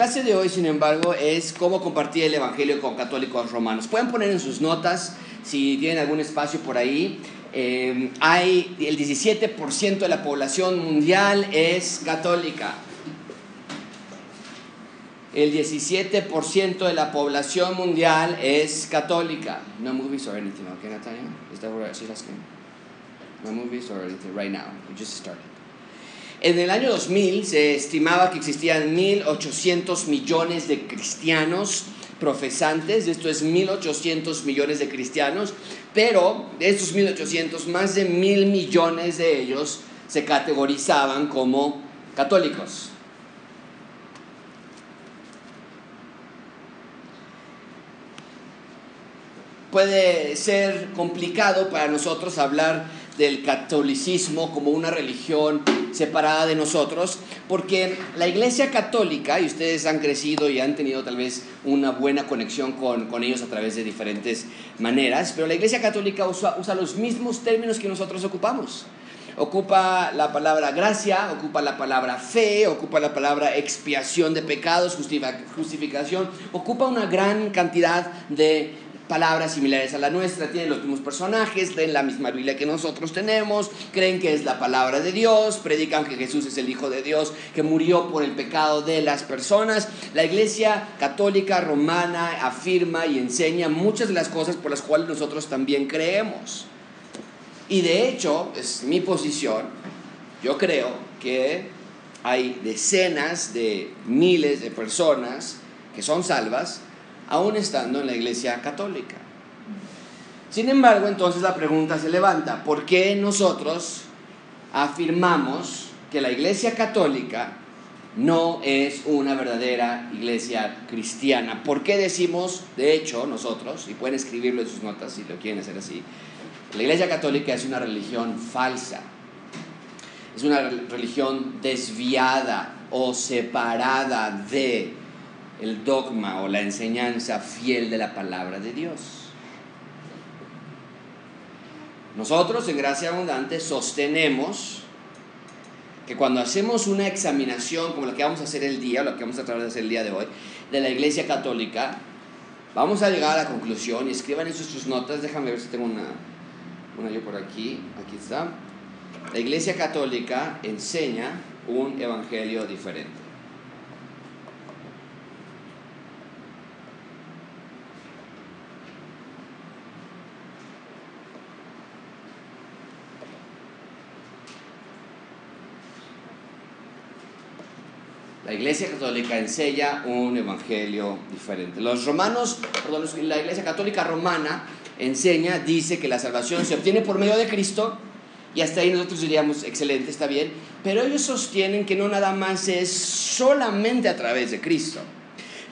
clase de hoy, sin embargo, es cómo compartir el Evangelio con católicos romanos. Pueden poner en sus notas, si tienen algún espacio por ahí, eh, hay el 17% de la población mundial es católica. El 17% de la población mundial es católica. No movies or anything, okay, Natalia? Is that what she's asking? No movies or anything right now. We just started. En el año 2000 se estimaba que existían 1.800 millones de cristianos profesantes, esto es 1.800 millones de cristianos, pero de estos 1.800, más de mil millones de ellos se categorizaban como católicos. Puede ser complicado para nosotros hablar del catolicismo como una religión separada de nosotros, porque la Iglesia Católica, y ustedes han crecido y han tenido tal vez una buena conexión con, con ellos a través de diferentes maneras, pero la Iglesia Católica usa, usa los mismos términos que nosotros ocupamos. Ocupa la palabra gracia, ocupa la palabra fe, ocupa la palabra expiación de pecados, justificación, ocupa una gran cantidad de palabras similares a la nuestra, tienen los mismos personajes, leen la misma Biblia que nosotros tenemos, creen que es la palabra de Dios, predican que Jesús es el Hijo de Dios, que murió por el pecado de las personas. La Iglesia Católica Romana afirma y enseña muchas de las cosas por las cuales nosotros también creemos. Y de hecho, es mi posición, yo creo que hay decenas de miles de personas que son salvas aún estando en la iglesia católica. Sin embargo, entonces la pregunta se levanta, ¿por qué nosotros afirmamos que la iglesia católica no es una verdadera iglesia cristiana? ¿Por qué decimos, de hecho, nosotros, y pueden escribirlo en sus notas si lo quieren hacer así, la iglesia católica es una religión falsa, es una religión desviada o separada de el dogma o la enseñanza fiel de la palabra de Dios. Nosotros en Gracia Abundante sostenemos que cuando hacemos una examinación como la que vamos a hacer el día, lo que vamos a tratar de hacer el día de hoy, de la Iglesia Católica, vamos a llegar a la conclusión y escriban en sus notas, déjame ver si tengo una, una yo por aquí, aquí está. La Iglesia Católica enseña un evangelio diferente. La Iglesia Católica enseña un evangelio diferente. Los romanos, perdón, la Iglesia Católica romana enseña, dice que la salvación se obtiene por medio de Cristo y hasta ahí nosotros diríamos, excelente, está bien, pero ellos sostienen que no nada más es solamente a través de Cristo.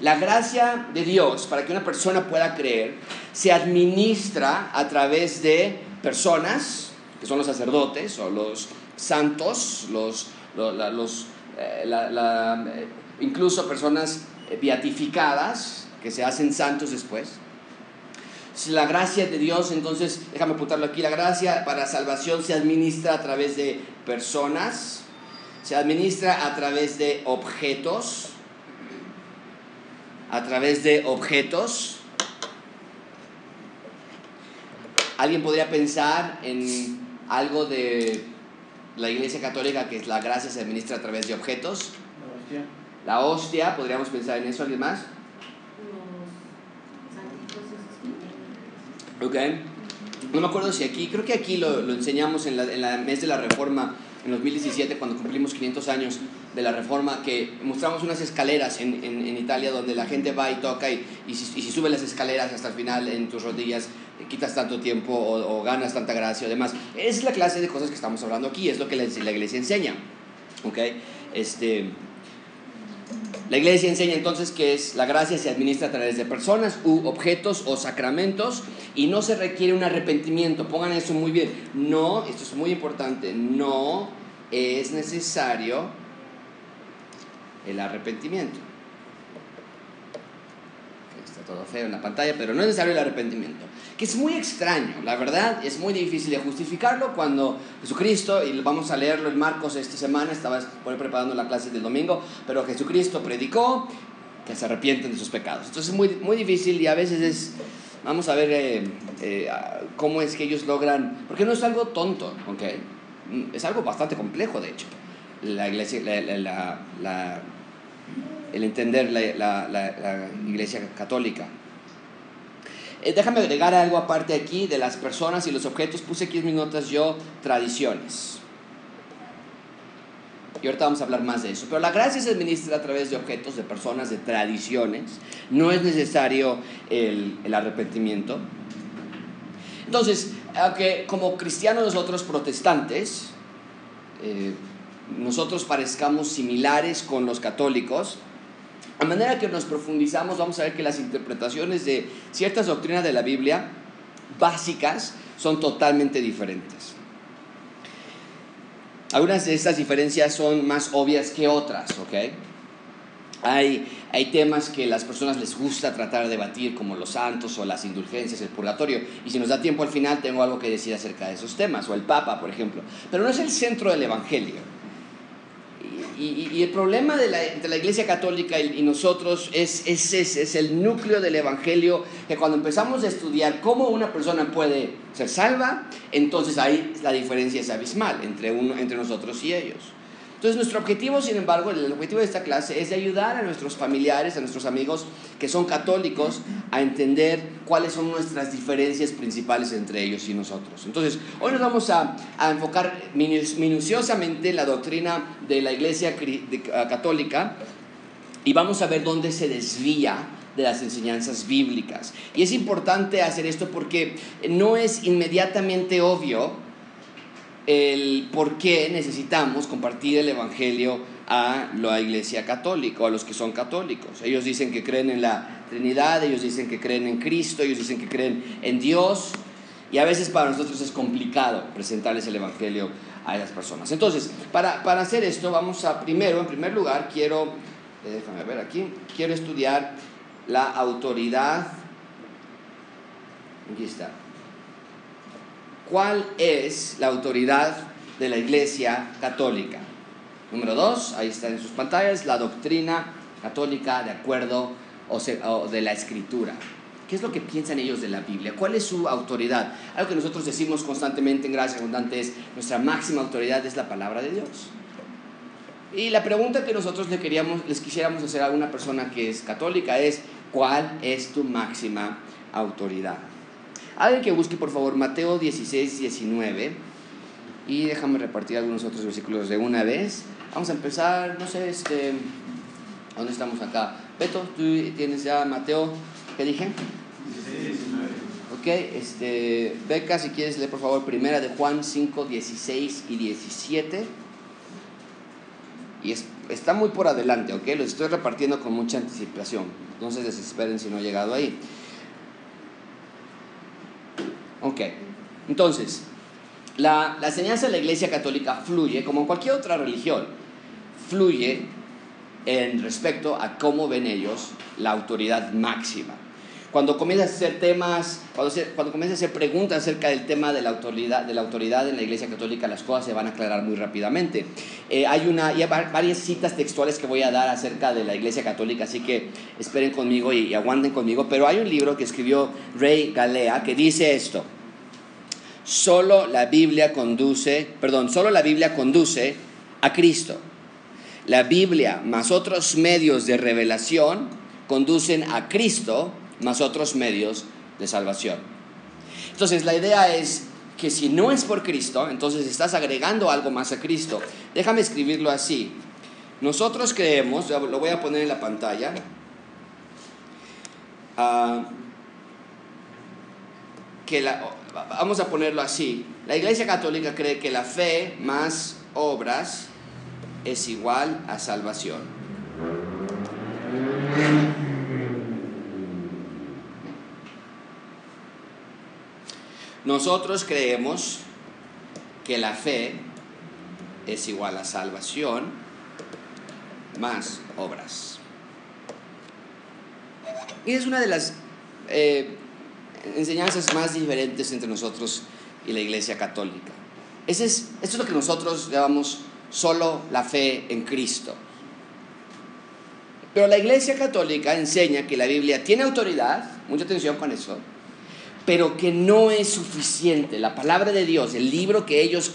La gracia de Dios para que una persona pueda creer se administra a través de personas, que son los sacerdotes o los santos, los, los eh, eh, incluso personas eh, beatificadas que se hacen santos después. Si la gracia de Dios, entonces, déjame apuntarlo aquí, la gracia para salvación se administra a través de personas, se administra a través de objetos, a través de objetos. Alguien podría pensar en algo de la Iglesia Católica, que es la gracia, se administra a través de objetos. La hostia. La hostia, podríamos pensar en eso, ¿alguien más? Ok. No me acuerdo si aquí, creo que aquí lo, lo enseñamos en la, en la mes de la Reforma, en 2017, cuando cumplimos 500 años de la Reforma, que mostramos unas escaleras en, en, en Italia donde la gente va y toca y, y, si, y si sube las escaleras hasta el final en tus rodillas quitas tanto tiempo o, ganas tanta gracia o demás. Es la clase de cosas que estamos hablando aquí, es lo que la, iglesia enseña. ¿ok? Este, la iglesia enseña entonces que es, la gracia se administra a través de personas u objetos o sacramentos y no se requiere un arrepentimiento. Pongan eso muy bien. No, esto es muy importante, no es necesario el arrepentimiento todo feo en la pantalla, pero no es necesario el arrepentimiento. Que es muy extraño, la verdad, es muy difícil de justificarlo cuando Jesucristo, y vamos a leerlo en Marcos esta semana, estaba preparando la clase del domingo, pero Jesucristo predicó, que se arrepienten de sus pecados. Entonces es muy, muy difícil y a veces es, vamos a ver eh, eh, cómo es que ellos logran, porque no es algo tonto, ¿ok? Es algo bastante complejo, de hecho, la iglesia, la, el entender la, iglesia católica. Eh, déjame agregar algo aparte aquí de las personas y los objetos. Puse aquí en mis notas yo tradiciones. Y ahorita vamos a hablar más de eso. Pero la gracia se administra a través de objetos, de personas, de tradiciones. No es necesario el, arrepentimiento. Entonces, aunque como cristianos nosotros protestantes, eh, nosotros parezcamos similares con los católicos, a manera que nos profundizamos, vamos a ver que las interpretaciones de ciertas doctrinas de la Biblia básicas son totalmente diferentes. Algunas de estas diferencias son más obvias que otras, ¿ok? Hay, hay temas que las personas les gusta tratar de debatir, como los santos o las indulgencias, el purgatorio. Y si nos da tiempo al final, tengo algo que decir acerca de esos temas, o el Papa, por ejemplo. Pero no es el centro del Evangelio. Y, el problema de la, entre la Iglesia Católica y, nosotros es, ese es el núcleo del Evangelio, que cuando empezamos a estudiar cómo una persona puede ser salva, entonces ahí la diferencia es abismal entre, uno, entre nosotros y ellos. Entonces nuestro objetivo, sin embargo, el objetivo de esta clase es ayudar a nuestros familiares, a nuestros amigos que son católicos, a entender cuáles son nuestras diferencias principales entre ellos y nosotros. Entonces, hoy nos vamos a, enfocar minuciosamente en la doctrina de la Iglesia ah, Católica y vamos a ver dónde se desvía de las enseñanzas bíblicas. Y es importante hacer esto porque no es inmediatamente obvio el por qué necesitamos compartir el Evangelio a la iglesia católica o a los que son católicos. Ellos dicen que creen en la Trinidad, ellos dicen que creen en Cristo, ellos dicen que creen en Dios y a veces para nosotros es complicado presentarles el Evangelio a esas personas. Entonces, para, para hacer esto, vamos a primero, en primer lugar, quiero, eh, déjame ver aquí, quiero estudiar la autoridad. Aquí está cuál es la autoridad de la Iglesia Católica. Número dos, ahí está en sus pantallas, la doctrina católica de acuerdo o, de la Escritura. ¿Qué es lo que piensan ellos de la Biblia? ¿Cuál es su autoridad? Algo que nosotros decimos constantemente en Gracia Abundante es, nuestra máxima autoridad es la palabra de Dios. Y la pregunta que nosotros le queríamos, les quisiéramos hacer a una persona que es católica es, ¿cuál es tu máxima autoridad? Alguien que busque, por favor, Mateo 16, 19. Y déjame repartir algunos otros versículos de una vez. Vamos a empezar, no sé, este, ¿dónde estamos acá? Beto, tú tienes ya Mateo, ¿qué dije? 16, 19. Ok, este, Beca, si quieres leer por favor primera de Juan 5, 16 y 17. Y está muy por adelante, ok, los estoy repartiendo con mucha anticipación. Se desesperen si no he llegado ahí. Ok, entonces, la, enseñanza de la Iglesia Católica fluye, como cualquier otra religión, fluye en respecto a cómo ven ellos la autoridad máxima. Cuando comienzas a hacer temas, cuando, se, comienzas a hacer preguntas acerca del tema de la, autoridad, de la autoridad en la Iglesia Católica, las cosas se van a aclarar muy rápidamente. Eh, hay, varias citas textuales que voy a dar acerca de la Iglesia Católica, así que esperen conmigo y, y aguanten conmigo. Pero hay un libro que escribió Rey Galea que dice esto. Solo la Biblia conduce, perdón, solo la Biblia conduce a Cristo. La Biblia más otros medios de revelación conducen a Cristo más otros medios de salvación. Entonces la idea es que si no es por Cristo, entonces estás agregando algo más a Cristo. Déjame escribirlo así. Nosotros creemos, lo voy a poner en la pantalla, ah, que la, vamos a ponerlo así, la Iglesia Católica cree que la fe más obras es igual a salvación. Nosotros creemos que la fe es igual a salvación más obras. Y es una de las eh, enseñanzas más diferentes entre nosotros y la Iglesia Católica. Ese es, esto es lo que nosotros llamamos solo la fe en Cristo. Pero la Iglesia Católica enseña que la Biblia tiene autoridad, mucha atención con eso, pero que no es suficiente. La palabra de Dios, el libro que ellos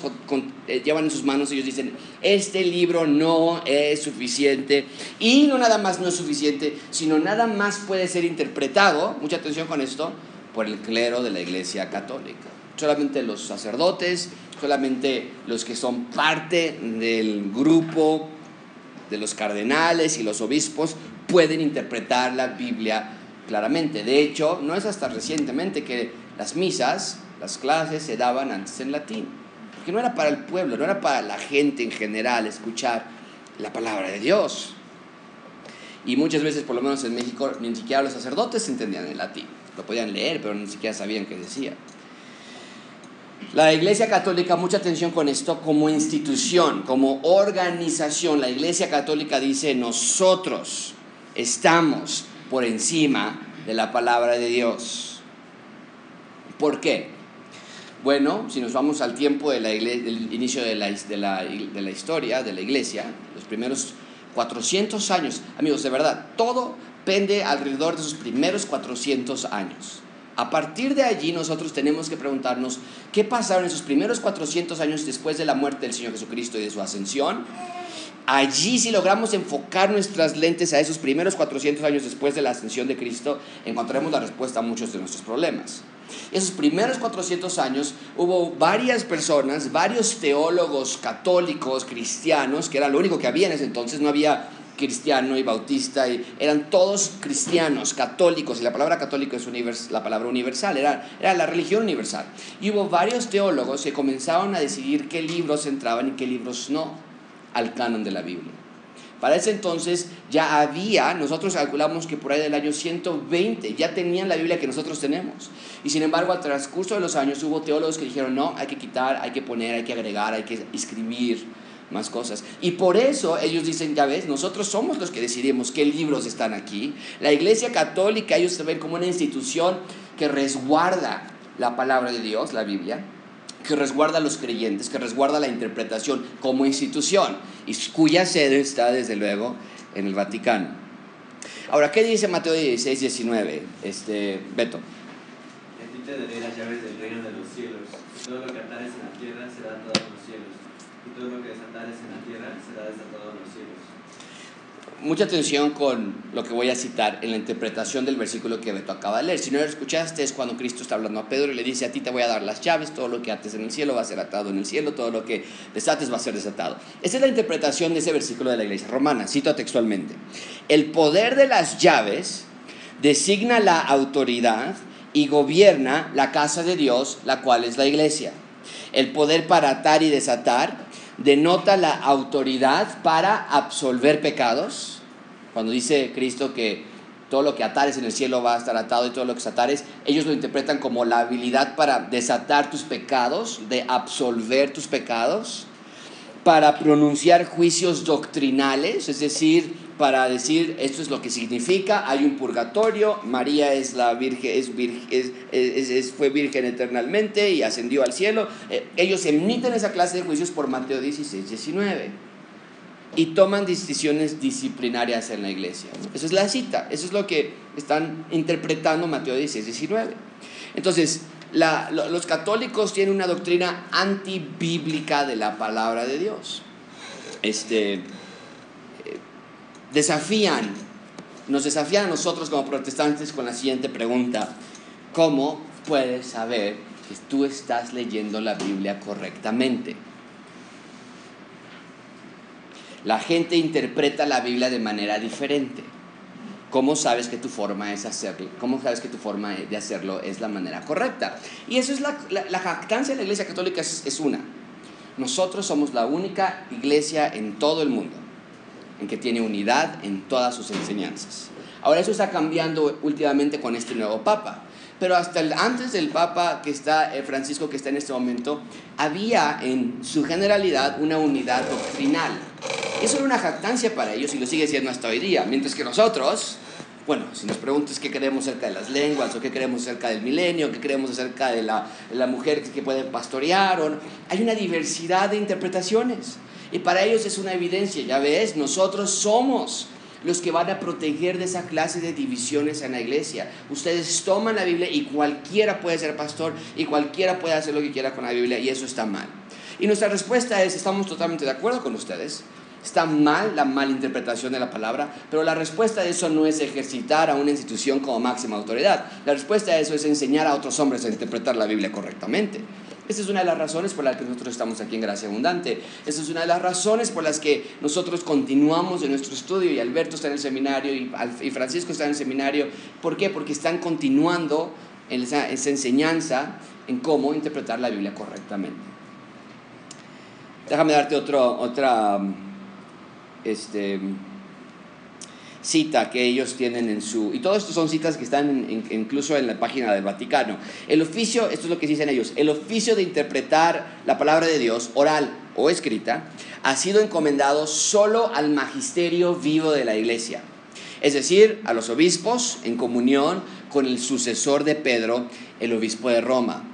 eh, llevan en sus manos, ellos dicen, este libro no es suficiente. Y no nada más no es suficiente, sino nada más puede ser interpretado, mucha atención con esto, por el clero de la Iglesia Católica. Solamente los sacerdotes, solamente los que son parte del grupo de los cardenales y los obispos pueden interpretar la Biblia claramente. De hecho, no es hasta recientemente que las misas, las clases se daban antes en latín, porque no era para el pueblo, no era para la gente en general escuchar la palabra de Dios. Y muchas veces, por lo menos en México, ni siquiera los sacerdotes entendían el latín. Lo podían leer, pero ni siquiera sabían qué decía. La Iglesia Católica, mucha atención con esto, como institución, como organización. La Iglesia Católica dice, nosotros estamos por encima de la palabra de Dios. ¿Por qué? Bueno, si nos vamos al tiempo de del inicio de la, de, la, de la historia de la iglesia, los primeros 400 años, amigos, de verdad, todo pende alrededor de sus primeros 400 años. A partir de allí nosotros tenemos que preguntarnos qué pasaron en esos primeros 400 años después de la muerte del Señor Jesucristo y de su ascensión Allí si logramos enfocar nuestras lentes a esos primeros 400 años después de la ascensión de Cristo, encontraremos la respuesta a muchos de nuestros problemas. Esos primeros 400 años hubo varias personas, varios teólogos católicos, cristianos, que era lo único que había en ese entonces, no había cristiano y bautista, y eran todos cristianos, católicos, y la palabra católico es la palabra universal, era, era la religión universal. Y hubo varios teólogos que comenzaron a decidir qué libros entraban y qué libros no al canon de la Biblia. Para ese entonces ya había, nosotros calculamos que por ahí del año 120 ya tenían la Biblia que nosotros tenemos. Y sin embargo, al transcurso de los años hubo teólogos que dijeron, no, hay que quitar, hay que poner, hay que agregar, hay que escribir más cosas. Y por eso ellos dicen, ya ves, nosotros somos los que decidimos qué libros están aquí. La Iglesia Católica, ellos se ven como una institución que resguarda la palabra de Dios, la Biblia, que resguarda a los creyentes, que resguarda la interpretación como institución y cuya sede está desde luego en el Vaticano. Ahora, ¿qué dice Mateo 16, 19? Este, Beto. A ti te daré las llaves del reino de los cielos. Todo lo que atares en la tierra será en los cielos, y todo lo que desatares en la tierra será desatado en los cielos mucha atención con lo que voy a citar en la interpretación del versículo que Beto acaba de leer. Si no lo escuchaste, es cuando Cristo está hablando a Pedro y le dice, a ti te voy a dar las llaves, todo lo que ates en el cielo va a ser atado en el cielo, todo lo que desates va a ser desatado. Esa es la interpretación de ese versículo de la iglesia romana, cito textualmente. El poder de las llaves designa la autoridad y gobierna la casa de Dios, la cual es la iglesia. El poder para atar y desatar denota la autoridad para absolver pecados. Cuando dice Cristo que todo lo que atares en el cielo va a estar atado y todo lo que desatares, ellos lo interpretan como la habilidad para desatar tus pecados, de absolver tus pecados, para pronunciar juicios doctrinales, es decir, para decir esto es lo que significa, hay un purgatorio, María es la virgen, es, fue virgen eternamente y ascendió al cielo. Eh, ellos emiten esa clase de juicios por Mateo 16, 19 y toman decisiones disciplinarias en la iglesia. Esa es la cita, eso es lo que están interpretando Mateo 16, 19. Entonces, los católicos tienen una doctrina antibíblica de la palabra de Dios. Este, desafían, nos desafían a nosotros como protestantes con la siguiente pregunta. ¿Cómo puedes saber que tú estás leyendo la Biblia correctamente? La gente interpreta la Biblia de manera diferente. ¿Cómo sabes que tu forma es hacerlo? ¿Cómo sabes que tu forma de hacerlo es la manera correcta? Y eso es la, la, jactancia de la Iglesia Católica es una. Nosotros somos la única iglesia en todo el mundo en que tiene unidad en todas sus enseñanzas. Ahora eso está cambiando últimamente con este nuevo papa, pero hasta antes del papa que está eh, Francisco que está en este momento había en su generalidad una unidad doctrinal. Eso era una jactancia para ellos y lo sigue siendo hasta hoy día, mientras que nosotros bueno, si nos preguntas qué queremos acerca de las lenguas, o qué queremos acerca del milenio, qué queremos acerca de la, la mujer que puede pastorear, o hay una diversidad de interpretaciones. Y para ellos es una evidencia, ya ves, nosotros somos los que van a proteger de esa clase de divisiones en la iglesia. Ustedes toman la Biblia y cualquiera puede ser pastor y cualquiera puede hacer lo que quiera con la Biblia y eso está mal. Y nuestra respuesta es, estamos totalmente de acuerdo con ustedes. Está mal la malinterpretación de la palabra, pero la respuesta a eso no es ejercitar a una institución como máxima autoridad. La respuesta a eso es enseñar a otros hombres a interpretar la Biblia correctamente. Esa es una de las razones por las que nosotros estamos aquí en Gracia Abundante. Esa es una de las razones por las que nosotros continuamos en nuestro estudio y Alberto está en el seminario y, Francisco está en el seminario. ¿Por qué? Porque están continuando en esa, esa enseñanza en cómo interpretar la Biblia correctamente. Déjame darte otro, otra este, cita que ellos tienen en su... Y todo esto son citas que están incluso en la página del Vaticano. El oficio, esto es lo que dicen ellos, el oficio de interpretar la palabra de Dios, oral o escrita, ha sido encomendado solo al magisterio vivo de la iglesia. Es decir, a los obispos en comunión con el sucesor de Pedro, el obispo de Roma.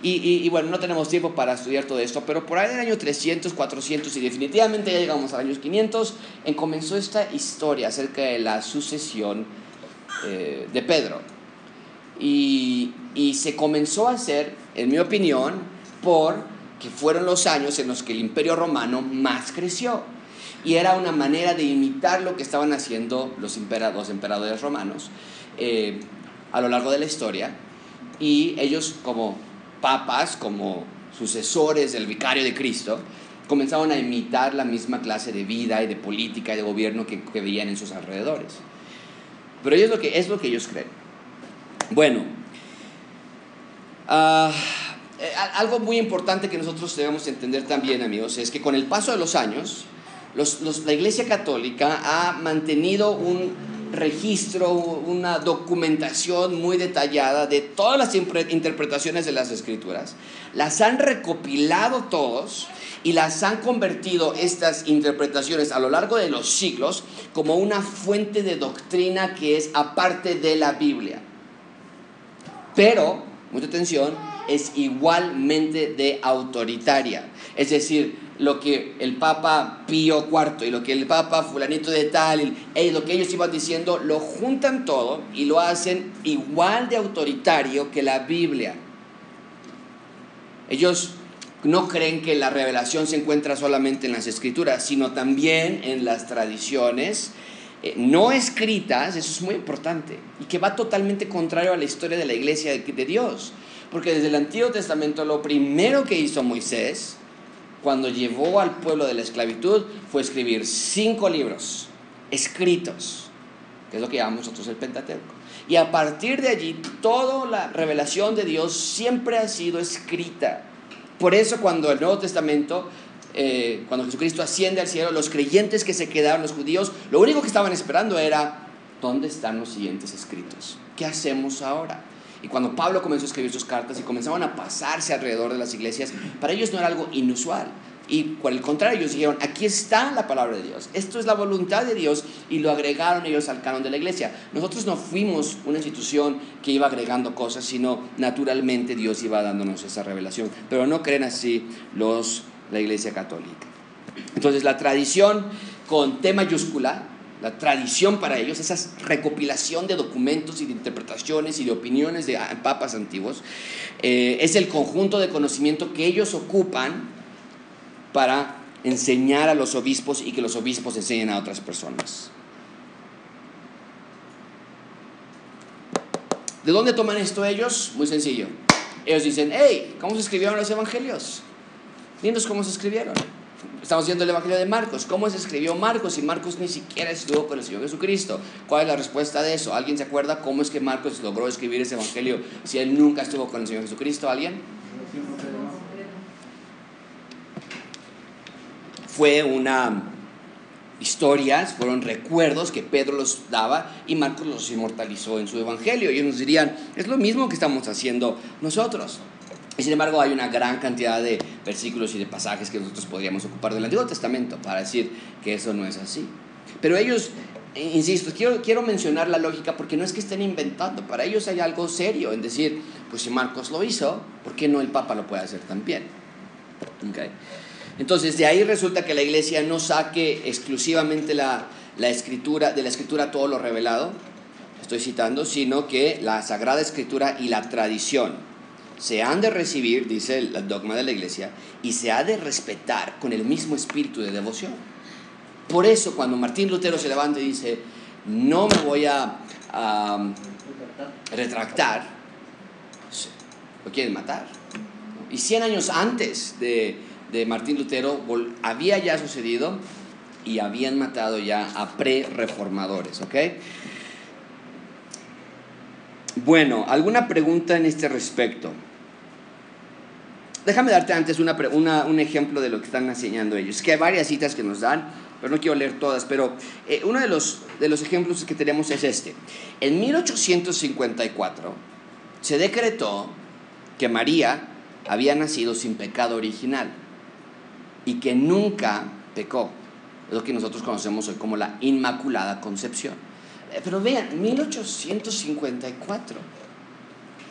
Y, bueno, no tenemos tiempo para estudiar todo esto, pero por ahí en el año 300, 400 y definitivamente ya llegamos al año 500, en comenzó esta historia acerca de la sucesión eh, de Pedro. Y, y se comenzó a hacer, en mi opinión, por que fueron los años en los que el imperio romano más creció. Y era una manera de imitar lo que estaban haciendo los, emperadores, emperadores romanos eh, a lo largo de la historia. Y ellos como papas como sucesores del vicario de Cristo, comenzaron a imitar la misma clase de vida y de política y de gobierno que, veían en sus alrededores. Pero ellos lo que, es lo que ellos creen. Bueno, ah, eh, algo muy importante que nosotros debemos entender también, amigos, es que con el paso de los años, la Iglesia Católica ha mantenido un registro, una documentación muy detallada de todas las interpretaciones de las escrituras. Las han recopilado todos y las han convertido estas interpretaciones a lo largo de los siglos como una fuente de doctrina que es aparte de la Biblia. Pero, mucha atención, es igualmente de autoritaria. Es decir, lo que el Papa Pío IV y lo que el Papa fulanito de tal, y lo que ellos iban diciendo, lo juntan todo y lo hacen igual de autoritario que la Biblia. Ellos no creen que la revelación se encuentra solamente en las escrituras, sino también en las tradiciones eh, no escritas, eso es muy importante, y que va totalmente contrario a la historia de la iglesia de Dios. Porque desde el Antiguo Testamento lo primero que hizo Moisés, cuando llevó al pueblo de la esclavitud fue escribir cinco libros escritos, que es lo que llamamos nosotros el Pentateuco. Y a partir de allí, toda la revelación de Dios siempre ha sido escrita. Por eso cuando el Nuevo Testamento, eh, cuando Jesucristo asciende al cielo, los creyentes que se quedaron, los judíos, lo único que estaban esperando era, ¿dónde están los siguientes escritos? ¿Qué hacemos ahora? Y cuando Pablo comenzó a escribir sus cartas y comenzaban a pasarse alrededor de las iglesias, para ellos no era algo inusual. Y por el contrario, ellos dijeron, aquí está la palabra de Dios, esto es la voluntad de Dios y lo agregaron ellos al canon de la iglesia. Nosotros no fuimos una institución que iba agregando cosas, sino naturalmente Dios iba dándonos esa revelación. Pero no creen así los, la iglesia católica. Entonces la tradición con T mayúscula la tradición para ellos, esa recopilación de documentos y de interpretaciones y de opiniones de papas antiguos, eh, es el conjunto de conocimiento que ellos ocupan para enseñar a los obispos y que los obispos enseñen a otras personas. ¿De dónde toman esto ellos? Muy sencillo. Ellos dicen, hey, ¿cómo se escribieron los evangelios? Dinos cómo se escribieron. Estamos viendo el Evangelio de Marcos. ¿Cómo se escribió Marcos? Y Marcos ni siquiera estuvo con el Señor Jesucristo. ¿Cuál es la respuesta de eso? ¿Alguien se acuerda cómo es que Marcos logró escribir ese Evangelio si él nunca estuvo con el Señor Jesucristo? ¿Alguien? Fue una historias, fueron recuerdos que Pedro los daba y Marcos los inmortalizó en su Evangelio. Y ellos nos dirían, es lo mismo que estamos haciendo nosotros. Y sin embargo hay una gran cantidad de versículos y de pasajes que nosotros podríamos ocupar del Antiguo Testamento para decir que eso no es así. Pero ellos, eh, insisto, quiero, quiero mencionar la lógica porque no es que estén inventando, para ellos hay algo serio en decir, pues si Marcos lo hizo, ¿por qué no el Papa lo puede hacer también? Okay. Entonces, de ahí resulta que la iglesia no saque exclusivamente la, la escritura, de la escritura todo lo revelado, estoy citando, sino que la Sagrada Escritura y la tradición se han de recibir, dice el dogma de la iglesia, y se ha de respetar con el mismo espíritu de devoción. Por eso cuando Martín Lutero se levanta y dice, no me voy a, retractar, lo quieren matar. Y 100 años antes de, de Martín Lutero había ya sucedido y habían matado ya a pre-reformadores, ¿ok? Bueno, ¿alguna pregunta en este respecto? Déjame darte antes una, un ejemplo de lo que están enseñando ellos. Que hay varias citas que nos dan, pero no quiero leer todas, pero eh, uno de los, de los ejemplos que tenemos es este. En 1854 se decretó que María había nacido sin pecado original y que nunca pecó. Es lo que nosotros conocemos hoy como la Inmaculada Concepción. Eh, pero vean, 1854.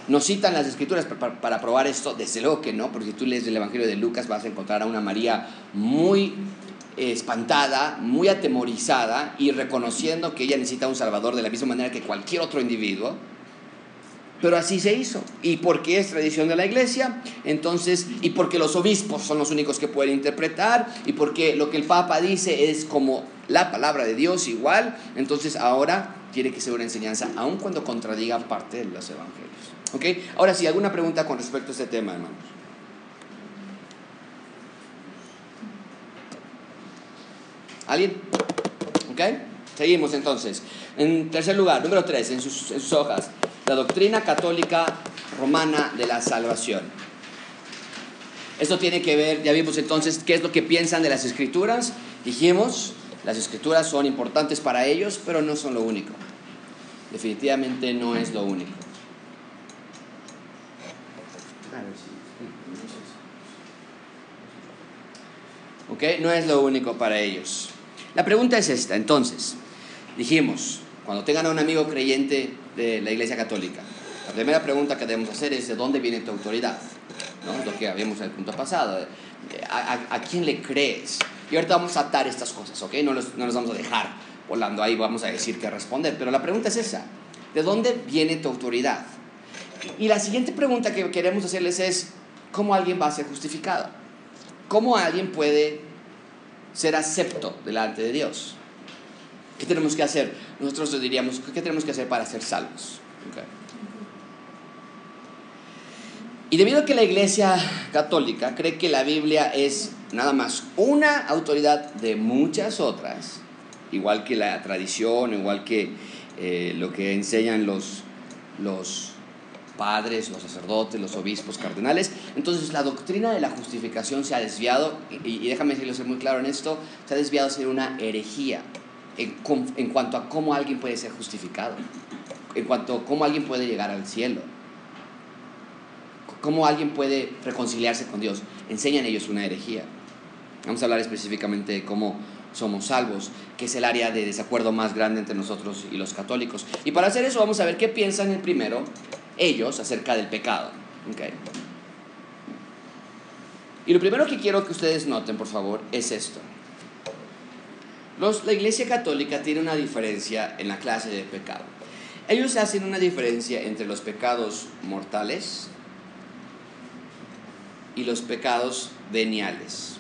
Nos citan las escrituras para, probar esto, desde luego que no, porque si tú lees el Evangelio de Lucas vas a encontrar a una María muy espantada, muy atemorizada y reconociendo que ella necesita un Salvador de la misma manera que cualquier otro individuo. Pero así se hizo. Y porque es tradición de la iglesia, entonces, y porque los obispos son los únicos que pueden interpretar, y porque lo que el Papa dice es como la palabra de Dios igual, entonces ahora tiene que ser una enseñanza, aun cuando contradiga parte de los evangelios. ¿Ok? Ahora sí, ¿alguna pregunta con respecto a este tema, hermanos? ¿Alguien? ¿Ok? Seguimos entonces. En tercer lugar, número tres, en sus, en sus hojas la doctrina católica romana de la salvación. Esto tiene que ver, ya vimos entonces qué es lo que piensan de las escrituras. Dijimos, las escrituras son importantes para ellos, pero no son lo único. Definitivamente no es lo único. ¿Ok? No es lo único para ellos. La pregunta es esta, entonces, dijimos, cuando tengan a un amigo creyente de la Iglesia Católica, la primera pregunta que debemos hacer es ¿de dónde viene tu autoridad? ¿No? Lo que habíamos en el punto pasado. ¿A, quién le crees? Y ahorita vamos a atar estas cosas, ¿ok? No, no nos vamos a dejar volando ahí, vamos a decir qué responder. Pero la pregunta es esa, ¿de dónde viene tu autoridad? Y la siguiente pregunta que queremos hacerles es, ¿cómo alguien va a ser justificado? ¿Cómo alguien puede ser acepto delante de Dios? ¿Qué tenemos que hacer? Nosotros diríamos, ¿qué tenemos que hacer para ser salvos? Y debido a que la Iglesia Católica cree que la Biblia es nada más una autoridad de muchas otras, igual que la tradición, igual que eh, lo que enseñan los, los padres, los sacerdotes, los obispos, cardenales. Entonces la doctrina de la justificación se ha desviado, y, y déjame decirlo ser muy claro en esto, se ha desviado a ser una herejía en, cuanto a cómo alguien puede ser justificado, en cuanto a cómo alguien puede llegar al cielo, cómo alguien puede reconciliarse con Dios. Enseñan ellos una herejía. Vamos a hablar específicamente de cómo somos salvos, que es el área de desacuerdo más grande entre nosotros y los católicos. Y para hacer eso vamos a ver qué piensan el primero ellos acerca del pecado. Y lo primero que quiero que ustedes noten, por favor, es esto la Iglesia Católica tiene una diferencia en la clase de pecado. Ellos hacen una diferencia entre los pecados mortales y los pecados veniales.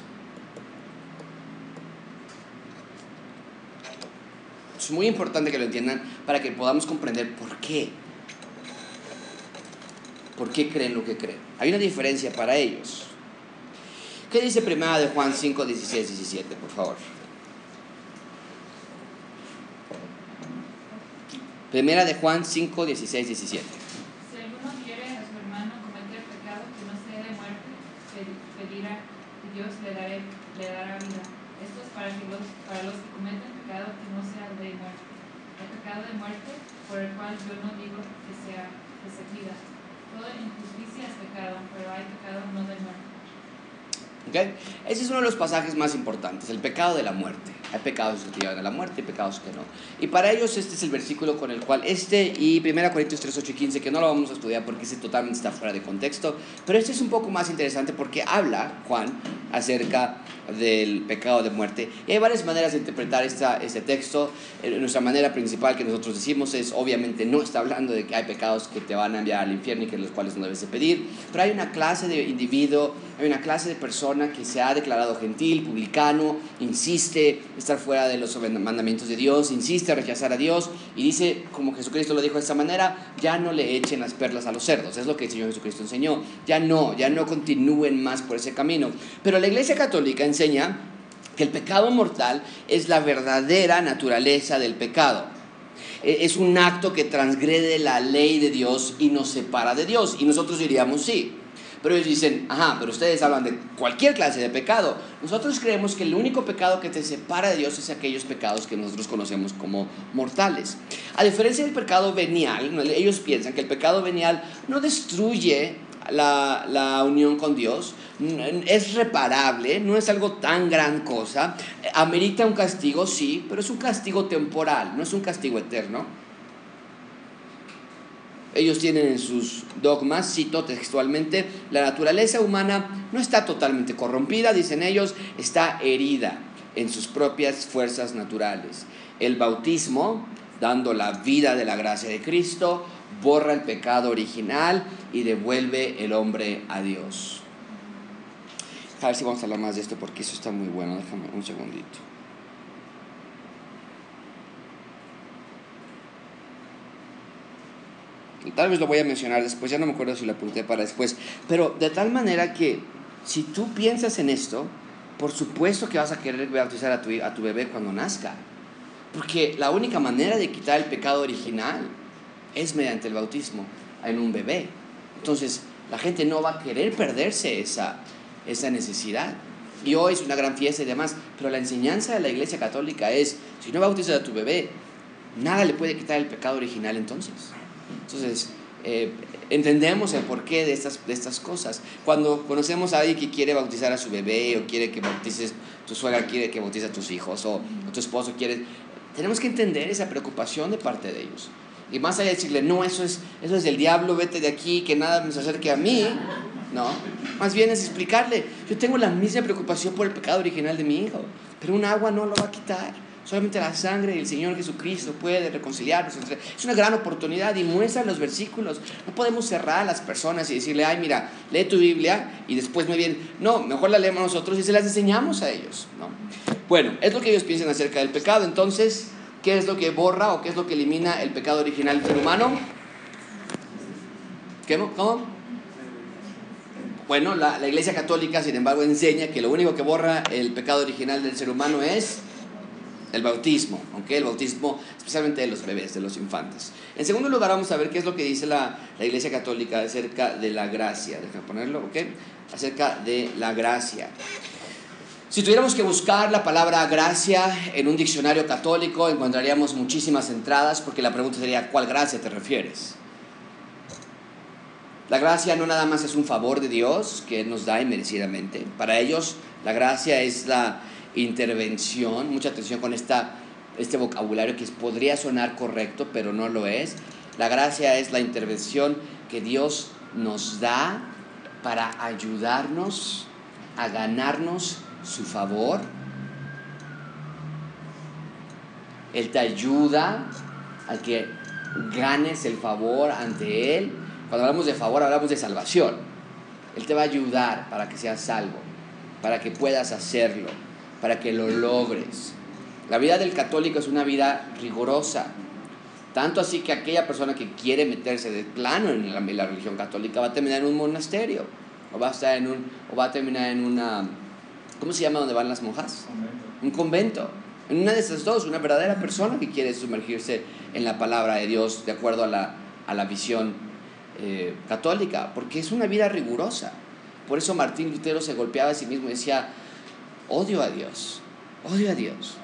Es muy importante que lo entiendan para que podamos comprender por qué. ¿Por qué creen lo que creen? Hay una diferencia para ellos. ¿Qué dice primera de Juan 5, 16, 17, por favor? Primera de Juan 5, 16, 17. Si alguno quiere a su hermano cometer pecado que no sea de muerte, pedirá y Dios le, daré, le dará vida. Esto es para, que los, para los que cometen pecado que no sea de muerte. El pecado de muerte por el cual yo no digo que sea que se pida. Toda injusticia es pecado, pero hay pecado no. ¿Okay? Ese es uno de los pasajes más importantes, el pecado de la muerte. Hay pecados que te llevan a la muerte y pecados que no. Y para ellos este es el versículo con el cual este y 1 Corintios 3, 8 y 15, que no lo vamos a estudiar porque ese totalmente está fuera de contexto, pero este es un poco más interesante porque habla Juan acerca del pecado de muerte. Y hay varias maneras de interpretar esta, este texto. Eh, nuestra manera principal que nosotros decimos es, obviamente, no está hablando de que hay pecados que te van a enviar al infierno y que los cuales no debes de pedir, pero hay una clase de individuo, hay una clase de persona que se ha declarado gentil, publicano, insiste estar fuera de los mandamientos de Dios, insiste a rechazar a Dios y dice, como Jesucristo lo dijo de esta manera, ya no le echen las perlas a los cerdos. Es lo que el Señor Jesucristo enseñó. Ya no, ya no continúen más por ese camino. Pero la Iglesia Católica en enseña que el pecado mortal es la verdadera naturaleza del pecado. E, es un acto que transgrede la ley de Dios y nos separa de Dios. Y nosotros diríamos sí. Pero ellos dicen, ajá, pero ustedes hablan de cualquier clase de pecado. Nosotros creemos que el único pecado que te separa de Dios es aquellos pecados que nosotros conocemos como mortales. A diferencia del pecado venial, ellos piensan que el pecado venial no destruye la, la, unión con Dios, es reparable, no es algo tan gran cosa, amerita un castigo, sí, pero es un castigo temporal, no es un castigo eterno. Ellos tienen en sus dogmas, cito textualmente, la naturaleza humana no está totalmente corrompida, dicen ellos, está herida en sus propias fuerzas naturales. El bautismo, dando la vida de la gracia de Cristo, borra el pecado original y devuelve el hombre a Dios. A ver si vamos a hablar más de esto porque eso está muy bueno. Déjame un segundito. Tal vez lo voy a mencionar después, ya no me acuerdo si lo apunté para después. Pero de tal manera que si tú piensas en esto, por supuesto que vas a querer bautizar a tu, a tu bebé cuando nazca. Porque la única manera de quitar el pecado original es mediante el bautismo en un bebé. Entonces, la gente no va a querer perderse esa, esa necesidad. Y hoy es una gran fiesta y demás, pero la enseñanza de la Iglesia Católica es, si no bautizas a tu bebé, nada le puede quitar el pecado original entonces. Entonces, eh, entendemos el porqué de estas, de estas cosas. Cuando conocemos a alguien que quiere bautizar a su bebé o quiere que bautices, tu suegra quiere que a tus hijos o, o tu esposo quiere, tenemos que entender esa preocupación de parte de ellos. Y más allá de decirle, no, eso es, eso es del diablo, vete de aquí, que nada se acerque a mí, ¿no? Más bien es explicarle, yo tengo la misma preocupación por el pecado original de mi hijo, pero un agua no lo va a quitar. Solamente la sangre del Señor Jesucristo puede reconciliarnos. Es una gran oportunidad y muestra los versículos. No podemos cerrar a las personas y decirle, ay, mira, lee tu Biblia y después me viene. No, mejor la leemos nosotros y se las enseñamos a ellos. ¿no? Bueno, es lo que ellos piensan acerca del pecado. Entonces, ¿Qué es lo que borra o qué es lo que elimina el pecado original del ser humano? ¿Qué, ¿Cómo? Bueno, la, Iglesia Católica, sin embargo, enseña que lo único que borra el pecado original del ser humano es el bautismo, aunque el bautismo especialmente de los bebés, de los infantes. En segundo lugar, vamos a ver qué es lo que dice la, la Iglesia Católica acerca de la gracia. Déjame ponerlo, ¿ok? Acerca de la gracia. Si tuviéramos que buscar la palabra gracia en un diccionario católico, encontraríamos muchísimas entradas porque la pregunta sería, ¿cuál gracia te refieres? La gracia no nada más es un favor de Dios que nos da inmerecidamente. Para ellos la gracia es la intervención, mucha atención con esta, este vocabulario que podría sonar correcto, pero no lo es. La gracia es la intervención que Dios nos da para ayudarnos a ganarnos su favor. Él te ayuda a que ganes el favor ante Él. Cuando hablamos de favor, hablamos de salvación. Él te va a ayudar para que seas salvo, para que puedas hacerlo, para que lo logres. La vida del católico es una vida rigurosa. Tanto así que aquella persona que quiere meterse de plano en la, religión católica va a terminar en un monasterio o va a, estar en un, o va a terminar en una ¿Cómo se llama donde van las monjas? Un convento. En una de esas dos, una verdadera persona que quiere sumergirse en la palabra de Dios de acuerdo a la, a la visión eh, católica, porque es una vida rigurosa. Por eso Martín Lutero se golpeaba a sí mismo y decía, odio a Dios, odio a Dios,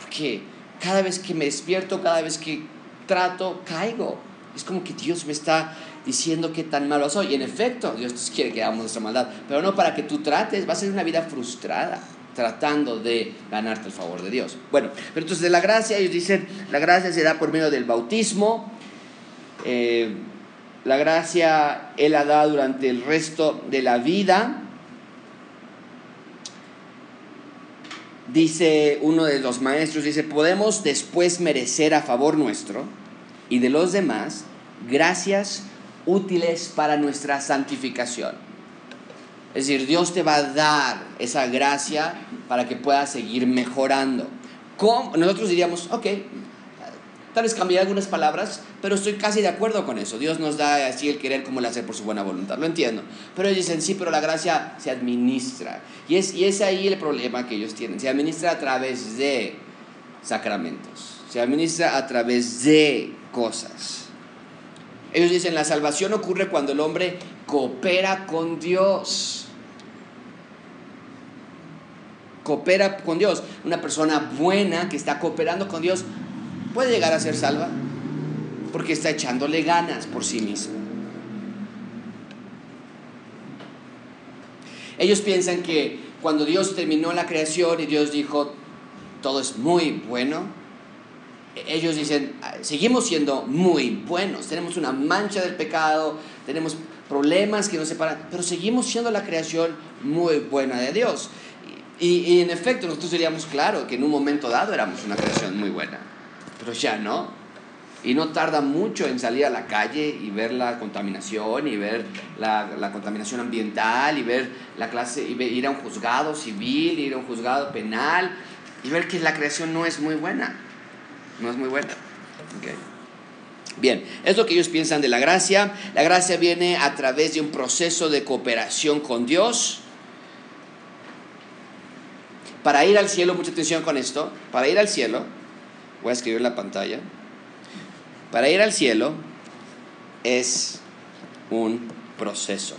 porque cada vez que me despierto, cada vez que trato, caigo. Es como que Dios me está diciendo que tan malo soy. Y en efecto, Dios quiere que hagamos nuestra maldad, pero no para que tú trates, va a ser una vida frustrada. tratando de ganarte el favor de Dios. Bueno, pero entonces de la gracia, ellos dicen, la gracia se da por medio del bautismo. Eh, la gracia Él la da durante el resto de la vida. Dice uno de los maestros, dice, podemos después merecer a favor nuestro y de los demás gracias útiles para nuestra santificación. Es decir, Dios te va a dar esa gracia para que puedas seguir mejorando. Nosotros diríamos, ok, tal vez cambiar algunas palabras, pero estoy casi de acuerdo con eso. Dios nos da así el querer como el hacer por su buena voluntad, lo entiendo. Pero ellos dicen, sí, pero la gracia se administra. Y es, y es ahí el problema que ellos tienen. Se administra a través de sacramentos, se administra a través de cosas. Ellos dicen, la salvación ocurre cuando el hombre coopera con Dios. Coopera con Dios. Una persona buena que está cooperando con Dios puede llegar a ser salva porque está echándole ganas por sí mismo. Ellos piensan que cuando Dios terminó la creación y Dios dijo, todo es muy bueno, ellos dicen, seguimos siendo muy buenos, tenemos una mancha del pecado, tenemos problemas que nos separan, pero seguimos siendo la creación muy buena de Dios. Y, y, en efecto, nosotros diríamos, claro, que en un momento dado éramos una creación muy buena, pero ya no. Y no tarda mucho en salir a la calle y ver la contaminación, y ver la, la contaminación ambiental, y ver la clase, y ir a un juzgado civil, ir a un juzgado penal, y ver que la creación no es muy buena no es muy buena. Bien, es lo que ellos piensan de la gracia. La gracia viene a través de un proceso de cooperación con Dios. Para ir al cielo, mucha atención con esto, para ir al cielo, voy a escribir en la pantalla, para ir al cielo es un proceso.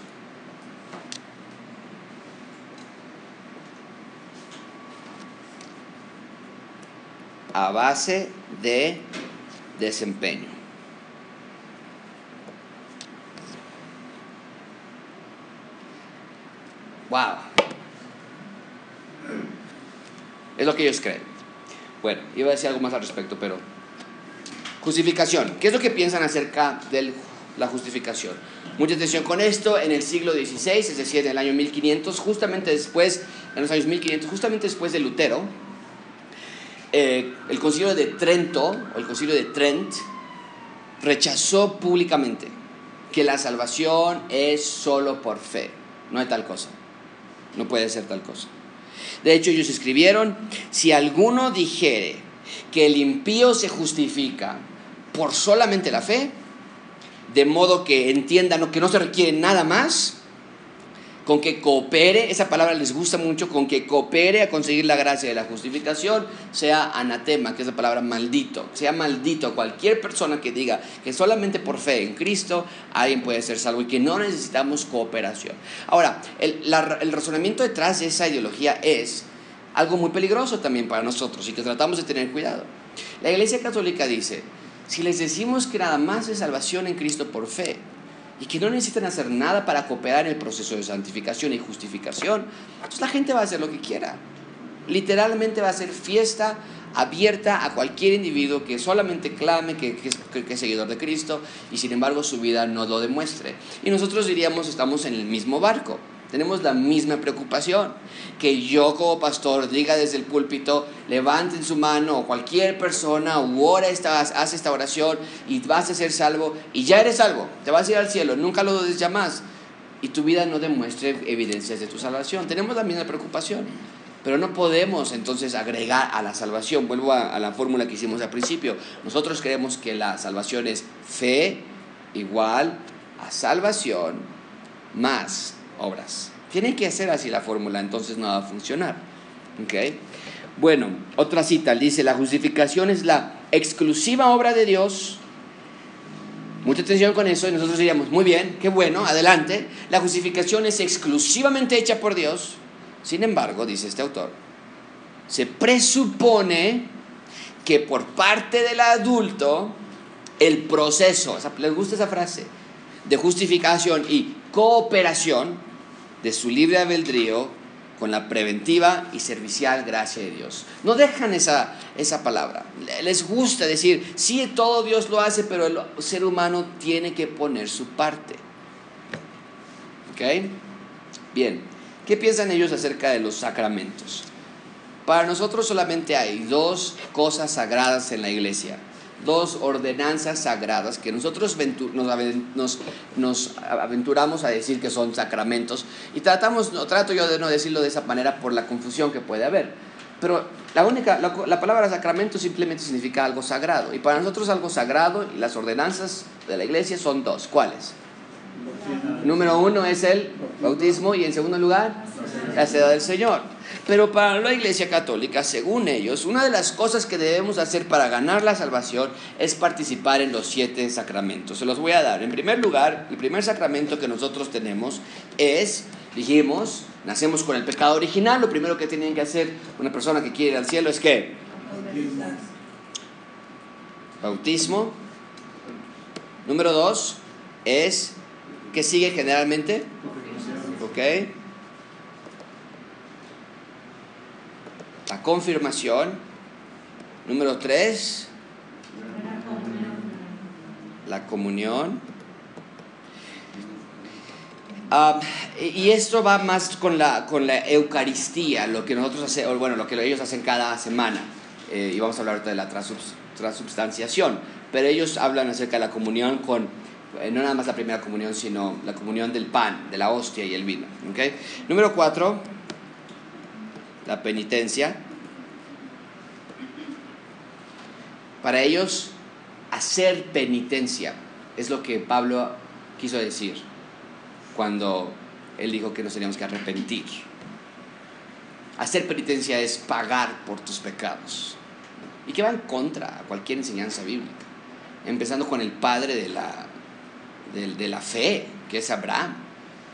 A base de desempeño. Wow. Es lo que ellos creen. Bueno, iba a decir algo más al respecto, pero justificación. ¿Qué es lo que piensan acerca de la justificación? Mucha atención con esto. En el siglo XVI, es decir, en el año 1500, justamente después, en los años 1500, justamente después de Lutero, eh, el concilio de Trento, o el concilio de Trent, rechazó públicamente que la salvación es solo por fe. No hay tal cosa. No puede ser tal cosa. De hecho, ellos escribieron, si alguno dijere que el impío se justifica por solamente la fe, de modo que entiendan que no se requiere nada más, con que coopere, esa palabra les gusta mucho, con que coopere a conseguir la gracia de la justificación, sea anatema, que es la palabra maldito, sea maldito cualquier persona que diga que solamente por fe en Cristo alguien puede ser salvo y que no necesitamos cooperación. Ahora, el, el razonamiento detrás de esa ideología es algo muy peligroso también para nosotros y que tratamos de tener cuidado. La Iglesia Católica dice, si les decimos que nada más es salvación en Cristo por fe, y que no necesitan hacer nada para cooperar en el proceso de santificación y justificación, entonces la gente va a hacer lo que quiera. Literalmente va a ser fiesta abierta a cualquier individuo que solamente clame que, que, es seguidor de Cristo y sin embargo su vida no lo demuestre. Y nosotros diríamos estamos en el mismo barco. Tenemos la misma preocupación. Que yo como pastor diga desde el púlpito, levanten su mano, cualquier persona, o ora esta, hace esta oración y vas a ser salvo y ya eres salvo, te vas a ir al cielo, nunca lo dudes ya más. Y tu vida no demuestre evidencias de tu salvación. Tenemos la misma preocupación. Pero no podemos entonces agregar a la salvación. Vuelvo a, a la fórmula que hicimos al principio. Nosotros creemos que la salvación es fe igual a salvación más obras. Tiene que hacer así la fórmula, entonces no va a funcionar. ¿Okay? Bueno, otra cita, dice, la justificación es la exclusiva obra de Dios. Mucha atención con eso y nosotros diríamos, muy bien, qué bueno, adelante. La justificación es exclusivamente hecha por Dios. Sin embargo, dice este autor, se presupone que por parte del adulto el proceso, les gusta esa frase, de justificación y cooperación de su libre albedrío con la preventiva y servicial gracia de Dios. No dejan esa, esa palabra. Les gusta decir, sí, todo Dios lo hace, pero el ser humano tiene que poner su parte. ¿Ok? Bien, ¿qué piensan ellos acerca de los sacramentos? Para nosotros solamente hay dos cosas sagradas en la iglesia dos ordenanzas sagradas que nosotros nos, nos, aventuramos a decir que son sacramentos y tratamos, no, trato yo de no decirlo de esa manera por la confusión que puede haber. Pero la única, la, la, palabra sacramento simplemente significa algo sagrado. Y para nosotros algo sagrado y las ordenanzas de la iglesia son dos. ¿Cuáles? Número uno es el bautismo y en segundo lugar la seda del Señor. Pero para la Iglesia Católica, según ellos, una de las cosas que debemos hacer para ganar la salvación es participar en los siete sacramentos. Se los voy a dar. En primer lugar, el primer sacramento que nosotros tenemos es, dijimos, nacemos con el pecado original. Lo primero que tienen que hacer una persona que quiere ir al cielo es que bautismo. Número dos es que sigue generalmente, ¿ok? La confirmación. Número tres, la comunión. Ah, y esto va más con la, con la Eucaristía, lo que nosotros hacemos, bueno, lo que ellos hacen cada semana. Eh, y vamos a hablar ahorita de la transubstanciación. Pero ellos hablan acerca de la comunión con, eh, no nada más la primera comunión, sino la comunión del pan, de la hostia y el vino. ¿okay? Número cuatro, la penitencia. Para ellos, hacer penitencia es lo que Pablo quiso decir cuando él dijo que nos teníamos que arrepentir. Hacer penitencia es pagar por tus pecados. Y que va en contra a cualquier enseñanza bíblica. Empezando con el padre de la, de la fe, que es Abraham,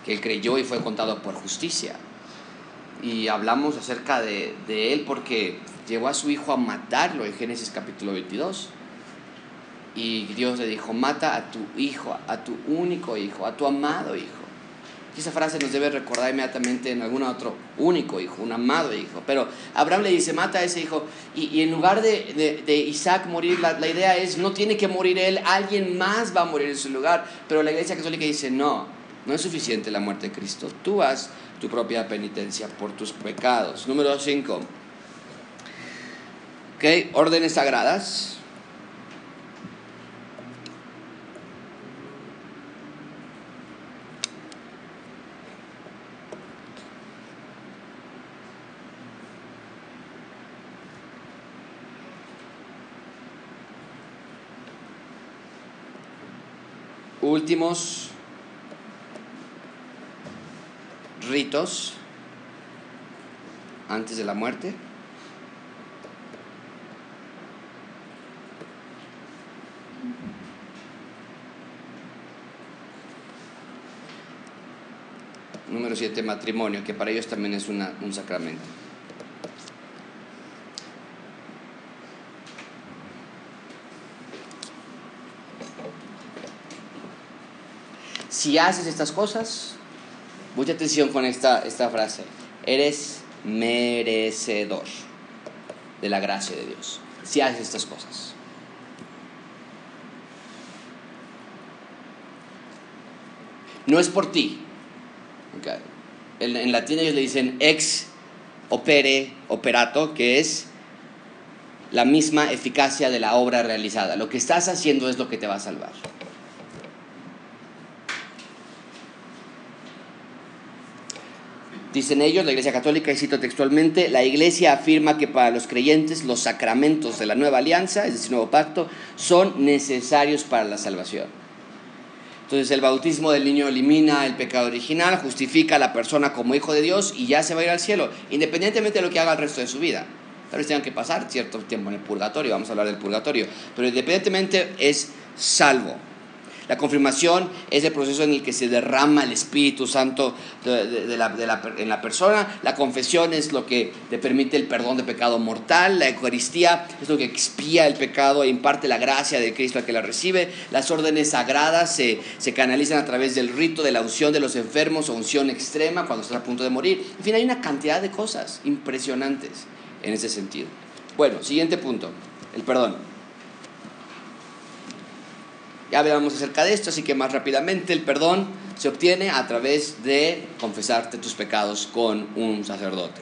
que él creyó y fue contado por justicia y hablamos acerca de, de, él porque llevó a su hijo a matarlo en Génesis capítulo 22. Y Dios le dijo, mata a tu hijo, a tu único hijo, a tu amado hijo. Y esa frase nos debe recordar inmediatamente en algún otro único hijo, un amado hijo. Pero Abraham le dice, mata a ese hijo. Y, y en lugar de, de, de Isaac morir, la, la, idea es, no tiene que morir él, alguien más va a morir en su lugar. Pero la iglesia católica dice, no, no es suficiente la muerte de Cristo. Tú haz tu propia penitencia por tus pecados. Número 5. ¿Ok? Órdenes sagradas. Últimos ritos antes de la muerte. Número 7, matrimonio, que para ellos también es una, un sacramento. Si haces estas cosas, Mucha atención con esta, esta frase. Eres merecedor de la gracia de Dios si haces estas cosas. No es por ti. En, en, latín ellos le dicen ex opere operato, que es la misma eficacia de la obra realizada. Lo que estás haciendo es lo que te va a salvar. Dicen ellos, la Iglesia Católica, y cito textualmente, la Iglesia afirma que para los creyentes los sacramentos de la nueva alianza, es decir, nuevo pacto, son necesarios para la salvación. Entonces el bautismo del niño elimina el pecado original, justifica a la persona como hijo de Dios y ya se va a ir al cielo, independientemente de lo que haga el resto de su vida. Tal vez tengan que pasar cierto tiempo en el purgatorio, vamos a hablar del purgatorio, pero independientemente es salvo. La confirmación es el proceso en el que se derrama el Espíritu Santo de, la, en la persona. La confesión es lo que te permite el perdón de pecado mortal. La Eucaristía es lo que expía el pecado e imparte la gracia de Cristo al que la recibe. Las órdenes sagradas se, se canalizan a través del rito de la unción de los enfermos o unción extrema cuando estás a punto de morir. En fin, hay una cantidad de cosas impresionantes en ese sentido. Bueno, siguiente punto, el perdón. Ya hablamos acerca de esto, así que más rápidamente el perdón se obtiene a través de confesarte tus pecados con un sacerdote.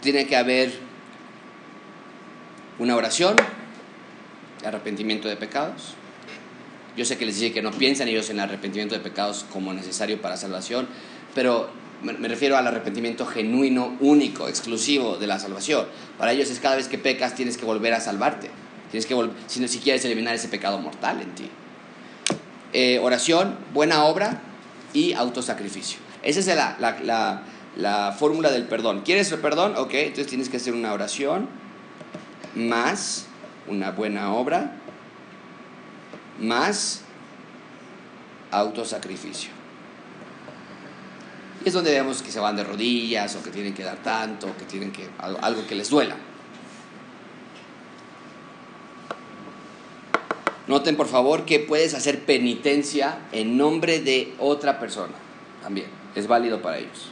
Tiene que haber una oración arrepentimiento de pecados. Yo sé que les dice que no piensan ellos en el arrepentimiento de pecados como necesario para salvación, pero me refiero al arrepentimiento genuino, único, exclusivo de la salvación. Para ellos es cada vez que pecas tienes que volver a salvarte. Tienes que si, si quieres eliminar ese pecado mortal en ti. Eh, oración, buena obra y autosacrificio. Esa es la, la, la fórmula del perdón. ¿Quieres el perdón? Ok, entonces tienes que hacer una oración más una buena obra más autosacrificio es donde vemos que se van de rodillas o que tienen que dar tanto, o que tienen que algo, que les duela. Noten por favor que puedes hacer penitencia en nombre de otra persona. También es válido para ellos.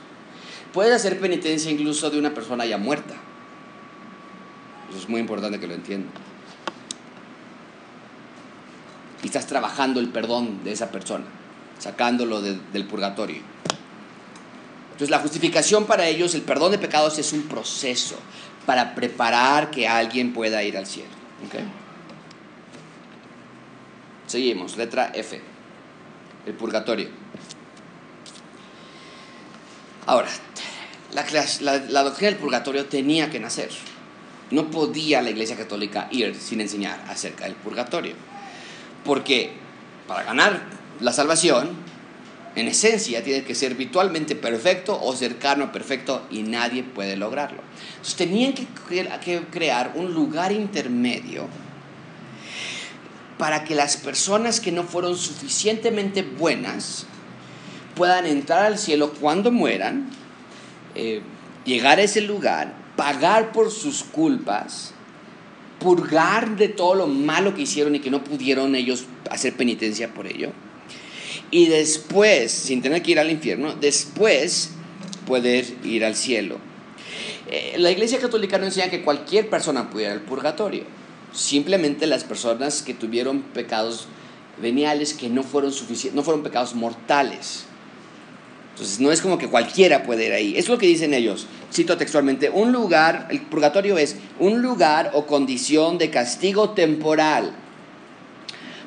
Puedes hacer penitencia incluso de una persona ya muerta. Eso es muy importante que lo entiendan. Y estás trabajando el perdón de esa persona, sacándolo del purgatorio. Entonces la justificación para ellos, el perdón de pecados es un proceso para preparar que alguien pueda ir al cielo. Seguimos, letra F, el purgatorio. Ahora, la, la, doctrina del purgatorio tenía que nacer. No podía la Iglesia Católica ir sin enseñar acerca del purgatorio. Porque para ganar la salvación en esencia tiene que ser virtualmente perfecto o cercano a perfecto y nadie puede lograrlo. Entonces tenían que, crear un lugar intermedio para que las personas que no fueron suficientemente buenas puedan entrar al cielo cuando mueran, eh, llegar a ese lugar, pagar por sus culpas, purgar de todo lo malo que hicieron y que no pudieron ellos hacer penitencia por ello y después, sin tener que ir al infierno, después poder ir al cielo. Eh, la Iglesia Católica no enseña que cualquier persona pudiera ir al purgatorio, simplemente las personas que tuvieron pecados veniales que no fueron, no fueron pecados mortales. Entonces no es como que cualquiera puede ir ahí. Es lo que dicen ellos. Cito textualmente, un lugar, el purgatorio es un lugar o condición de castigo temporal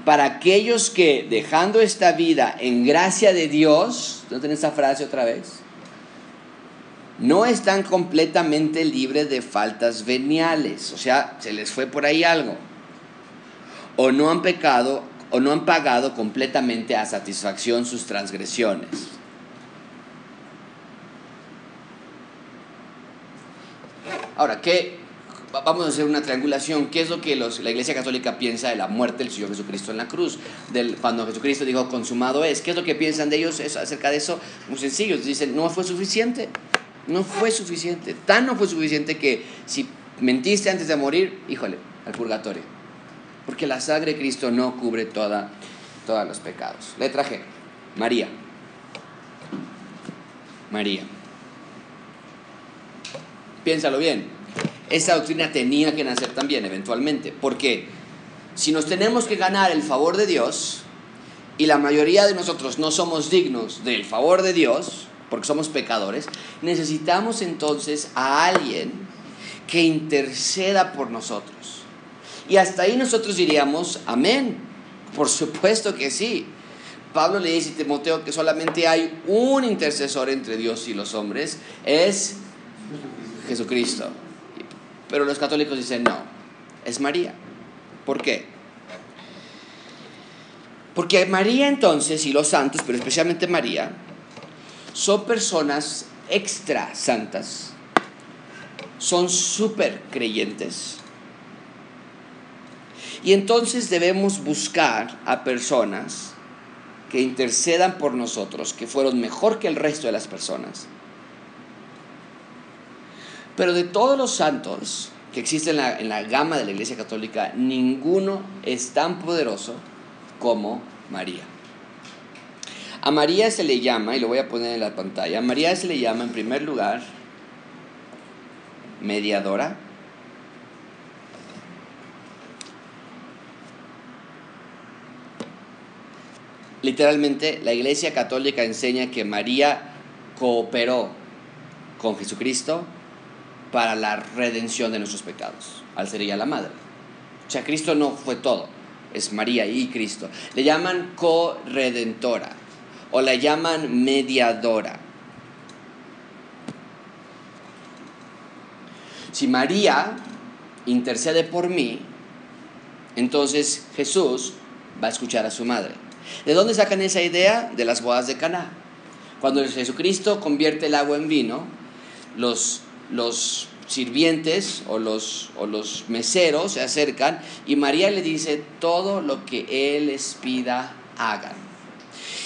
para aquellos que dejando esta vida en gracia de Dios, ¿no tienen esa frase otra vez? No están completamente libres de faltas veniales, o sea, se les fue por ahí algo. O no han pecado o no han pagado completamente a satisfacción sus transgresiones. Ahora, ¿qué, vamos a hacer una triangulación. ¿Qué es lo que la Iglesia Católica piensa de la muerte del Señor Jesucristo en la cruz? Del, cuando Jesucristo dijo, consumado es. ¿Qué es lo que piensan de ellos acerca de eso? Muy sencillo. Dicen, no fue suficiente. No fue suficiente. Tan no fue suficiente que si mentiste antes de morir, híjole, al purgatorio. Porque la sangre de Cristo no cubre toda, todos los pecados. Letra G. María. María. Piénsalo bien esa doctrina tenía que nacer también eventualmente, porque si nos tenemos que ganar el favor de Dios, y la mayoría de nosotros no somos dignos del favor de Dios, porque somos pecadores, necesitamos entonces a alguien que interceda por nosotros. Y hasta ahí nosotros diríamos, amén, por supuesto que sí. Pablo le dice a Timoteo que solamente hay un intercesor entre Dios y los hombres, es Jesucristo. Pero los católicos dicen, no, es María. ¿Por qué? Porque María entonces y los santos, pero especialmente María, son personas extra santas son súper creyentes. Y entonces debemos buscar a personas que intercedan por nosotros, que fueron mejor que el resto de las personas. Pero de todos los santos que existen en la, en la gama de la Iglesia Católica, ninguno es tan poderoso como María. A María se le llama, y lo voy a poner en la pantalla, a María se le llama en primer lugar mediadora. Literalmente, la Iglesia Católica enseña que María cooperó con Jesucristo para la redención de nuestros pecados, al ser ella la madre. O sea, Cristo no fue todo, es María y Cristo. Le llaman corredentora o la llaman mediadora. Si María intercede por mí, entonces Jesús va a escuchar a su madre. ¿De dónde sacan esa idea? De las bodas de Caná. Cuando Jesucristo convierte el agua en vino, los, los sirvientes o los, o los meseros se acercan y María le dice todo lo que Él les pida hagan.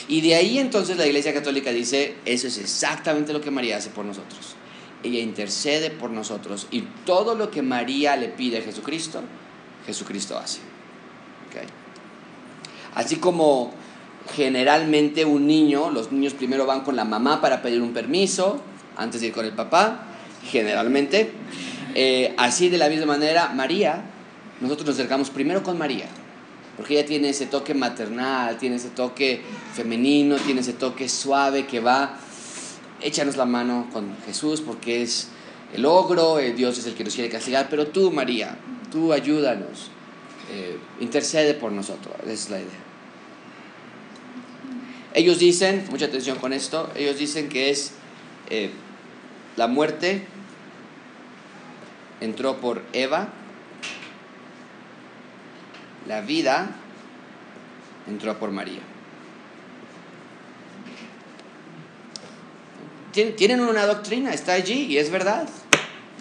Y de ahí entonces la Iglesia Católica dice, eso es exactamente lo que María hace por nosotros. Ella intercede por nosotros y todo lo que María le pide a Jesucristo, Jesucristo hace. Así como generalmente un niño, los niños primero van con la mamá para pedir un permiso antes de ir con el papá, generalmente. Eh, así de la misma manera, María, nosotros nos acercamos primero con María, porque ella tiene ese toque maternal, tiene ese toque femenino, tiene ese toque suave que va, échanos la mano con Jesús porque es el ogro, el Dios es el que nos quiere castigar, pero tú María, tú ayúdanos, eh, intercede por nosotros, esa es la idea. Ellos dicen, mucha atención con esto, ellos dicen que es eh, la muerte entró por Eva, la vida entró por María. Tienen una doctrina, está allí y es verdad.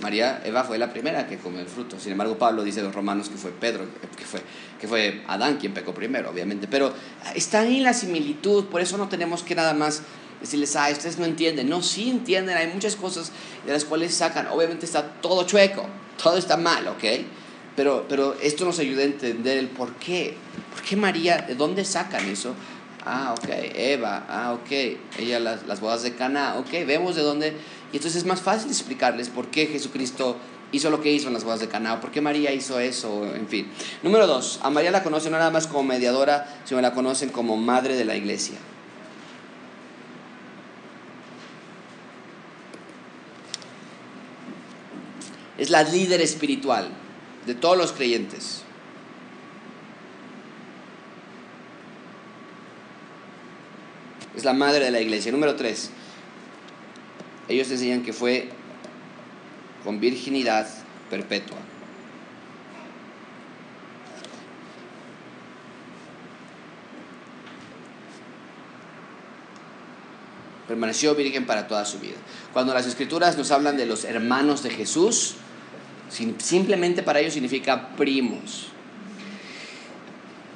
María, Eva fue la primera que comió el fruto. Sin embargo, Pablo dice de los romanos que fue Pedro, que fue, que fue Adán quien pecó primero, obviamente. Pero está ahí la similitud, por eso no tenemos que nada más decirles, ah, ustedes no entienden. No, sí entienden, hay muchas cosas de las cuales sacan. Obviamente está todo chueco, todo está mal, ¿ok? Pero, pero esto nos ayuda a entender el por qué. ¿Por qué María, de dónde sacan eso? Ah, ok, Eva, ah, ok, ella las, las bodas de Cana, ok, vemos de dónde. Y entonces es más fácil explicarles por qué Jesucristo hizo lo que hizo en las bodas de Cana, por qué María hizo eso, en fin. Número dos, a María la conocen no nada más como mediadora, sino la conocen como madre de la iglesia. Es la líder espiritual de todos los creyentes. Es la madre de la iglesia. Número tres, ellos enseñan que fue con virginidad perpetua. Permaneció virgen para toda su vida. Cuando las escrituras nos hablan de los hermanos de Jesús, simplemente para ellos significa primos.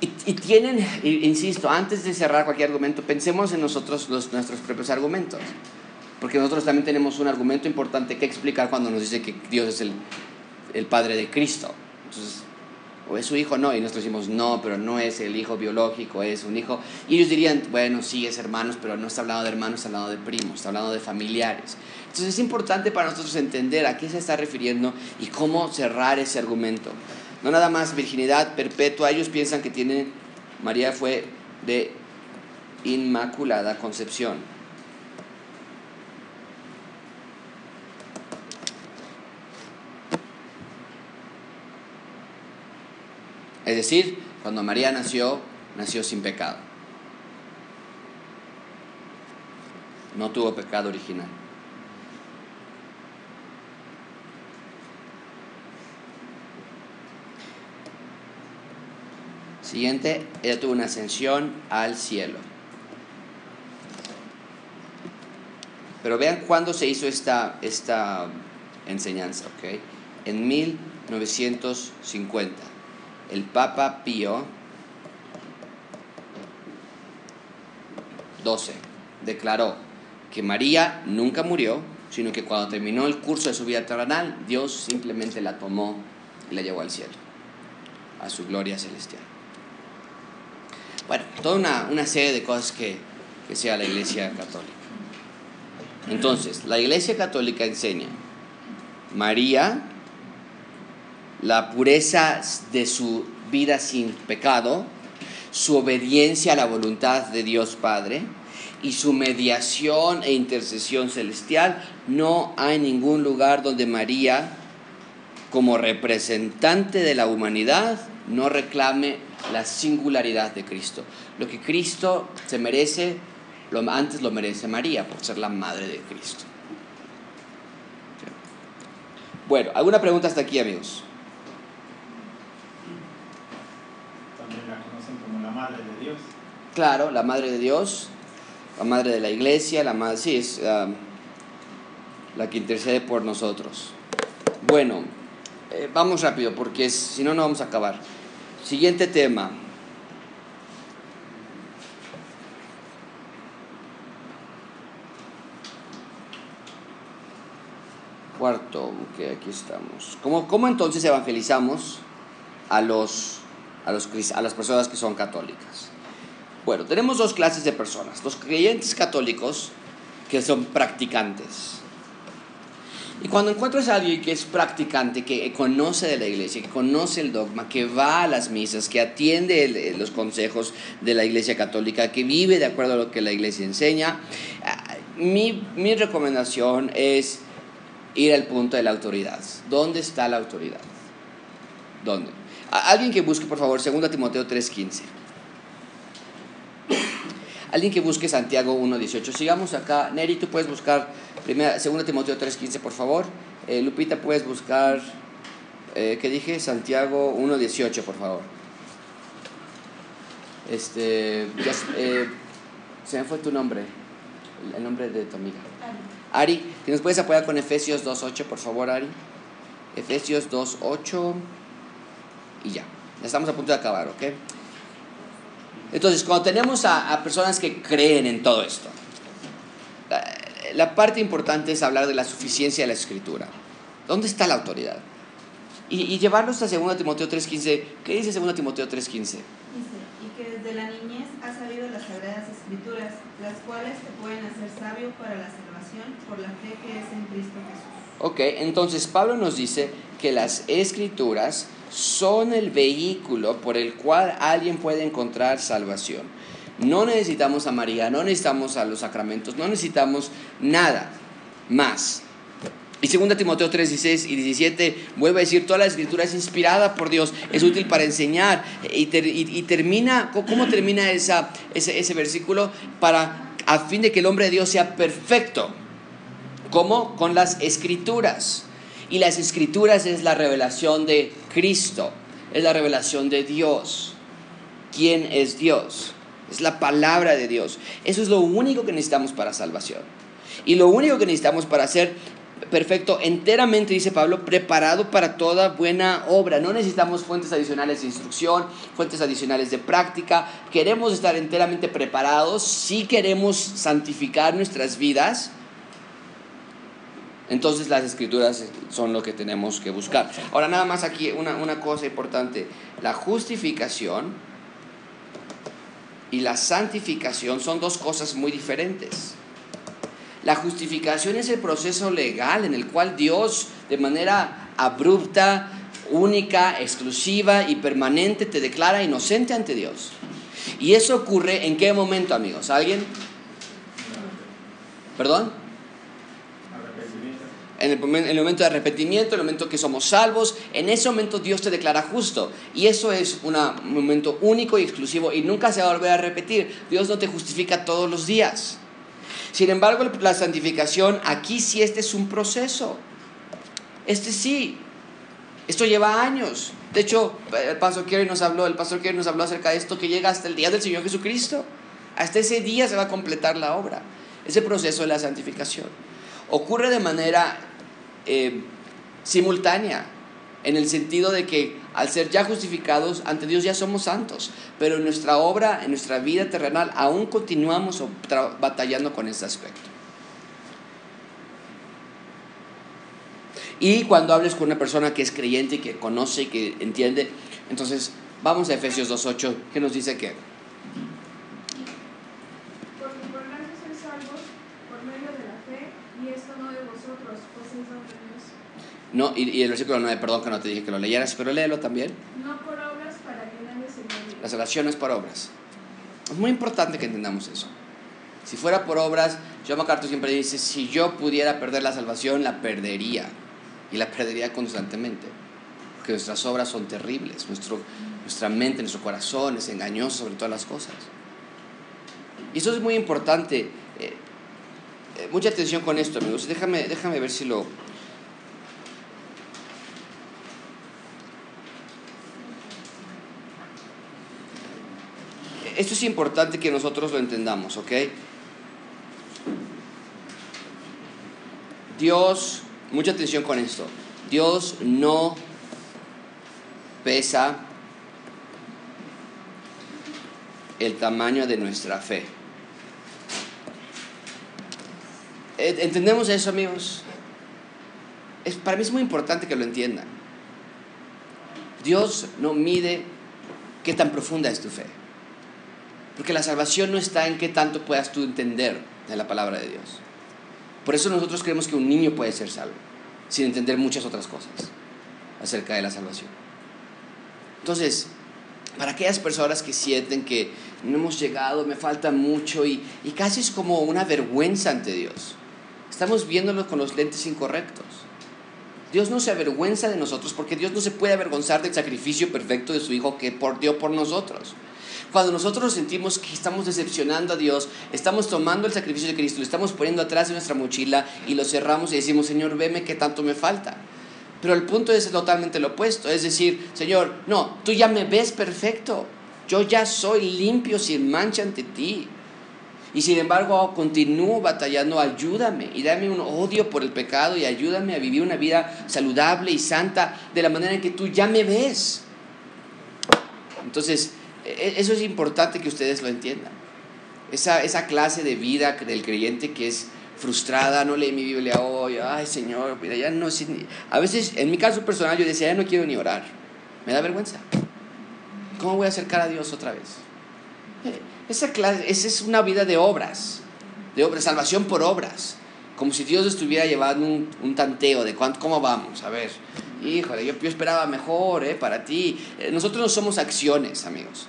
Y, tienen, insisto, antes de cerrar cualquier argumento, pensemos en nosotros los, nuestros propios argumentos. Porque nosotros también tenemos un argumento importante que explicar cuando nos dice que Dios es el, el Padre de Cristo. Entonces, es su hijo, no. Y nosotros decimos, no, pero no es el hijo biológico, es un hijo. Y ellos dirían, bueno, sí, es hermanos, pero no está hablando de hermanos, está hablando de primos, está hablando de familiares. Entonces es importante para nosotros entender a qué se está refiriendo y cómo cerrar ese argumento. No nada más virginidad perpetua, ellos piensan que tiene, María fue de inmaculada concepción. Es decir, cuando María nació, nació sin pecado. No tuvo pecado original. Siguiente, ella tuvo una ascensión al cielo. Pero vean cuándo se hizo esta, esta enseñanza, ¿ok? En 1950, el Papa Pío XII declaró que María nunca murió, sino que cuando terminó el curso de su vida terrenal, Dios simplemente la tomó y la llevó al cielo, a su gloria celestial. Bueno, toda una, una serie de cosas que, que sea la Iglesia Católica. Entonces, la Iglesia Católica enseña María, la pureza de su vida sin pecado, su obediencia a la voluntad de Dios Padre y su mediación e intercesión celestial. No hay ningún lugar donde María, como representante de la humanidad, no reclame la singularidad de Cristo. Lo que Cristo se merece, lo, antes lo merece María por ser la madre de Cristo. Bueno, ¿alguna pregunta hasta aquí, amigos? También la conocen como la Claro, la madre de Dios, la madre de la iglesia, la madre, sí, es ah, la que intercede por nosotros. Bueno, eh, vamos rápido porque si no, no vamos a acabar. Siguiente tema. Cuarto, ok, aquí estamos. ¿Cómo, cómo entonces evangelizamos a, los, a, los, a las personas que son católicas? Bueno, tenemos dos clases de personas. Los creyentes católicos que son practicantes. Y cuando encuentras a alguien que es practicante, que conoce de la iglesia, que conoce el dogma, que va a las misas, que atiende el- eh, los consejos de la iglesia católica, que vive de acuerdo a lo que la iglesia enseña, ah, mi, mi recomendación es ir al punto de la autoridad. ¿Dónde está la autoridad? ¿Dónde? Alguien que busque, por favor, 2 Timoteo 3:15. Alguien que busque Santiago 1.18. Sigamos acá. Neri, tú puedes buscar primera, 2 Timoteo 3.15, por favor. Eh, Lupita, puedes buscar, eh, ¿qué dije? Santiago 1.18, por favor. Este, ya eh, se me fue tu nombre, el- nombre de tu amiga. Ari, si nos puedes apoyar con Efesios 2.8, por favor, Ari. Efesios 2.8 y ya. Estamos a punto de acabar, ¿ok? Entonces, cuando tenemos a, a personas que creen en todo esto, la, la parte importante es hablar de la suficiencia de la escritura. ¿Dónde está la autoridad? Y, y llevarlos a 2 Timoteo 3.15. ¿Qué dice 2 Timoteo 3.15? Dice, y que desde la niñez has sabido las sagradas escrituras, las cuales te pueden hacer sabio para la salvación por la fe que es en Cristo Jesús. Ok, entonces Pablo nos dice que las escrituras son el vehículo por el cual alguien puede encontrar salvación. No necesitamos a María, no necesitamos a los sacramentos, no necesitamos nada más. Y 2 Timoteo 3, 16 y 17 vuelve a decir, toda la escritura es inspirada por Dios, es útil para enseñar. Y, y termina, ¿cómo termina esa, ese, ese versículo? Para, a fin de que el hombre de Dios sea perfecto. ¿Cómo? Con las escrituras. Y las escrituras es la revelación de Cristo, es la revelación de Dios. ¿Quién es Dios? Es la palabra de Dios. Eso es lo único que necesitamos para salvación. Y lo único que necesitamos para ser perfecto, enteramente, dice Pablo, preparado para toda buena obra. No necesitamos fuentes adicionales de instrucción, fuentes adicionales de práctica. Queremos estar enteramente preparados. Si queremos santificar nuestras vidas, entonces las escrituras son lo que tenemos que buscar. Ahora nada más aquí una, una cosa importante. La justificación y la santificación son dos cosas muy diferentes. La justificación es el proceso legal en el cual Dios de manera abrupta, única, exclusiva y permanente te declara inocente ante Dios. ¿Y eso ocurre en qué momento, amigos? ¿Alguien? ¿Perdón? En el, momen- en el momento de arrepentimiento, en el momento que somos salvos, en ese momento Dios te declara justo. Y eso es un momento único y exclusivo y nunca se va a volver a repetir. Dios no te justifica todos los días. Sin embargo, la santificación, aquí sí este es un proceso. Este sí. Esto lleva años. De hecho, el pastor Kerry nos habló, el pastor Kerry nos habló acerca de esto que llega hasta el día del Señor Jesucristo. Hasta ese día se va a completar la obra. Ese proceso de la santificación ocurre de manera eh, simultánea, en el sentido de que al ser ya justificados ante Dios ya somos santos, pero en nuestra obra, en nuestra vida terrenal, aún continuamos batallando con ese aspecto. Y cuando hables con una persona que es creyente y que conoce y que entiende, entonces vamos a Efesios 2.8, que nos dice que Porque por gracia sois salvos por medio de la fe, y esto no de vosotros, pues es don de Dios. No, y, y el versículo 9, perdón que no te dije que lo leyeras, pero léelo también. No por obras para que nadie se gloríe. La salvación no es por obras. Es muy importante que entendamos eso. Si fuera por obras, John MacArthur siempre dice, si yo pudiera perder la salvación, la perdería. Y la perdería constantemente. Porque nuestras obras son terribles. Nuestro, nuestra mente, nuestro corazón es engañoso sobre todas las cosas. Y eso es muy importante. Eh, eh, mucha atención con esto, amigos. Déjame, déjame ver si lo, esto es importante que nosotros lo entendamos, ¿ok? Dios, mucha atención con esto, Dios no pesa el tamaño de nuestra fe. ¿E- ¿Entendemos eso, amigos? Es, para mí es muy importante que lo entiendan. Dios no mide qué tan profunda es tu fe. Porque la salvación no está en qué tanto puedas tú entender de la palabra de Dios. Por eso nosotros creemos que un niño puede ser salvo, sin entender muchas otras cosas acerca de la salvación. Entonces, para aquellas personas que sienten que no hemos llegado, me falta mucho y, y casi es como una vergüenza ante Dios, estamos viéndolo con los lentes incorrectos. Dios no se avergüenza de nosotros porque Dios no se puede avergonzar del sacrificio perfecto de su Hijo que por, dio por nosotros. Cuando nosotros sentimos que estamos decepcionando a Dios, estamos tomando el sacrificio de Cristo, lo estamos poniendo atrás de nuestra mochila y lo cerramos y decimos, Señor, veme qué tanto me falta. Pero el punto es totalmente lo opuesto, es decir, Señor, no, tú ya me ves perfecto, yo ya soy limpio sin mancha ante ti. Y sin embargo continúo batallando, ayúdame y dame un odio por el pecado y ayúdame a vivir una vida saludable y santa de la manera en que tú ya me ves. Entonces, eso es importante que ustedes lo entiendan. Esa, esa clase de vida del creyente que es frustrada, no lee mi Biblia hoy, ay Señor, mira, ya no sé ni-". A veces, en mi caso personal, yo decía, ya no quiero ni orar. Me da vergüenza. ¿Cómo voy a acercar a Dios otra vez? Eh, Esa, clase, esa es una vida de obras, de obras, salvación por obras. Como si Dios estuviera llevando un, un tanteo de cuánto, cómo vamos. A ver, híjole, yo, yo esperaba mejor eh, para ti. Eh, Nosotros no somos acciones, amigos.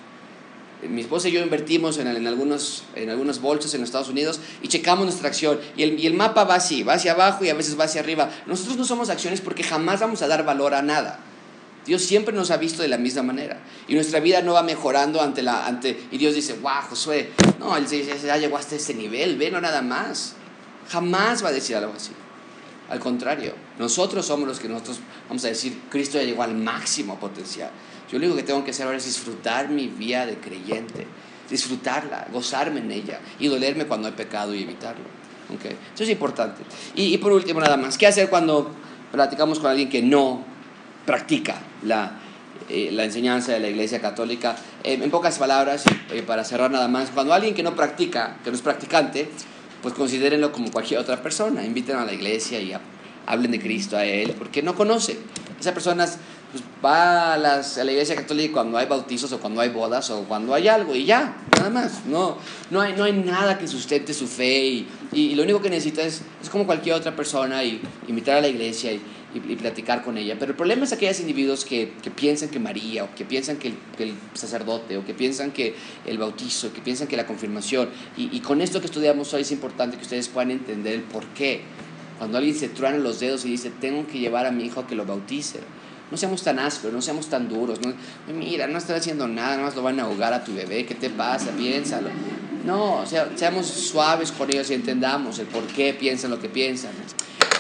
Eh, Mi esposa y yo invertimos en, en, algunos, en algunas bolsas en Estados Unidos y checamos nuestra acción. Y el, y el mapa va así, va hacia abajo y a veces va hacia arriba. Nosotros no somos acciones porque jamás vamos a dar valor a nada. Dios siempre nos ha visto de la misma manera. Y nuestra vida no va mejorando ante la... Ante, y Dios dice, wow, Josué, no, él ya llegó hasta este nivel, ve, no nada más. Jamás va a decir algo así. Al contrario, nosotros somos los que nosotros vamos a decir, Cristo ya llegó al máximo potencial. Yo lo único que tengo que hacer ahora es disfrutar mi vida de creyente, disfrutarla, gozarme en ella y dolerme cuando hay pecado y evitarlo. ¿Okay? Eso es importante. Y, y por último, nada más, ¿qué hacer cuando platicamos con alguien que no practica la, eh, la enseñanza de la Iglesia Católica? Eh, en pocas palabras, eh, para cerrar nada más, cuando alguien que no practica, que no es practicante, pues considérenlo como cualquier otra persona, inviten a la iglesia y hablen de Cristo a él, porque no conoce. Esa persona pues, va a, las- a la iglesia católica cuando hay bautizos o cuando hay bodas o cuando hay algo y ya, nada más. No, no, hay, no hay nada que sustente su fe y, y- y lo único que necesita es, es como cualquier otra persona y invitar a la iglesia y- y platicar con ella. Pero el problema es aquellos individuos que, que piensan que María, o que piensan que el, que el sacerdote, o que piensan que el bautizo, que piensan que la confirmación. Y, y con esto que estudiamos hoy es importante que ustedes puedan entender el por qué. Cuando alguien se truena los dedos y dice, tengo que llevar a mi hijo a que lo bautice. No seamos tan ásperos, no seamos tan duros. No, mira, no están haciendo nada, nada más lo van a ahogar a tu bebé. ¿Qué te pasa? Piénsalo. No, sea, seamos suaves con ellos y entendamos el por qué piensan lo que piensan.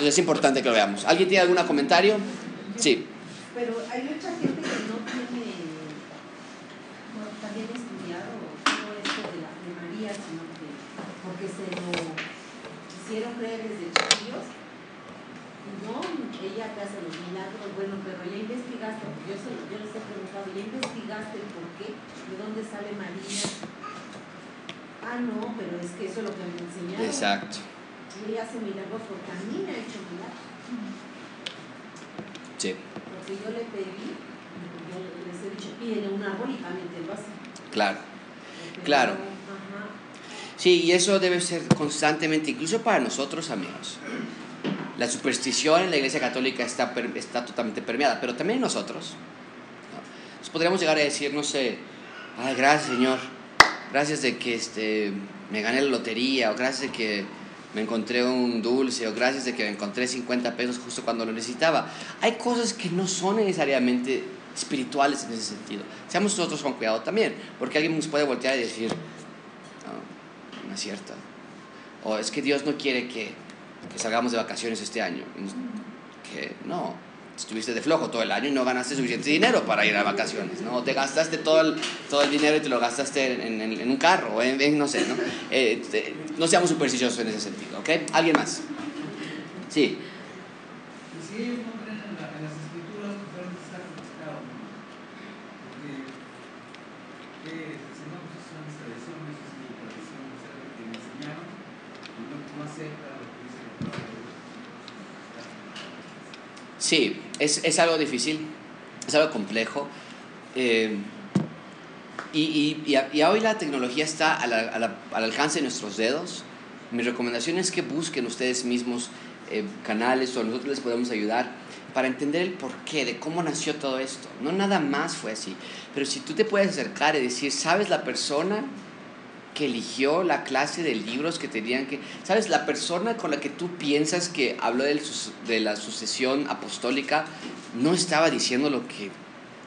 Entonces es importante que lo veamos. ¿Alguien tiene algún comentario? Sí. Pero hay mucha gente que no tiene bueno, también estudiado todo esto de, la, de María, sino que porque se lo quisieron creer desde chiquillos, No, ella te hace los milagros, bueno, pero ya investigaste, yo, se, yo les he preguntado, ¿ya investigaste el por qué? ¿De dónde sale María? Ah, no, pero es que eso es lo que me enseñaron. Exacto. Hace milagros porque a mí me ha hecho milagros. Sí, Porque yo le pedí, yo les he dicho, pídele un árbol y también te lo hace. claro. Porque Claro. yo, ajá, Sí, y eso debe ser constantemente, incluso para nosotros, amigos. La superstición en la Iglesia Católica está, está totalmente permeada, pero también nosotros. ¿no? Nos podríamos llegar a decir, no sé, ay, gracias Señor, gracias de que este, me gané la lotería, o gracias de que me encontré un dulce, o gracias de que encontré 50 pesos justo cuando lo necesitaba. Hay cosas que no son necesariamente espirituales en ese sentido. Seamos nosotros con cuidado también, porque alguien nos puede voltear y decir, no, no es cierto. O es que Dios no quiere que, que salgamos de vacaciones este año. Que no, estuviste de flojo todo el año y no ganaste suficiente dinero para ir a vacaciones, ¿no? O te gastaste todo el, todo el dinero y te lo gastaste en, en- en un carro, o en, en- no sé, ¿no? Eh, te- no seamos supersticiosos en ese sentido, ¿ok? ¿Alguien más? Sí, Y si ellos no creen en, la- en las escrituras, realmente está complicado. ¿no? Porque, ¿qué es? Si no, son mis tradiciones, es mi tradición, o sea, lo que me enseñaron, y no, no acepta lo que dice la palabra de Dios. Sí, es, es algo difícil, es algo complejo. eh, y, y- y hoy la tecnología está a la- al alcance de nuestros dedos. Mi recomendación es que busquen ustedes mismos eh, canales o nosotros les podemos ayudar para entender el porqué de cómo nació todo esto. No nada más fue así, pero si tú te puedes acercar y decir, ¿sabes la persona que eligió la clase de libros que tenían que... ¿Sabes? La persona con la que tú piensas que habló de la sucesión apostólica no estaba diciendo lo que,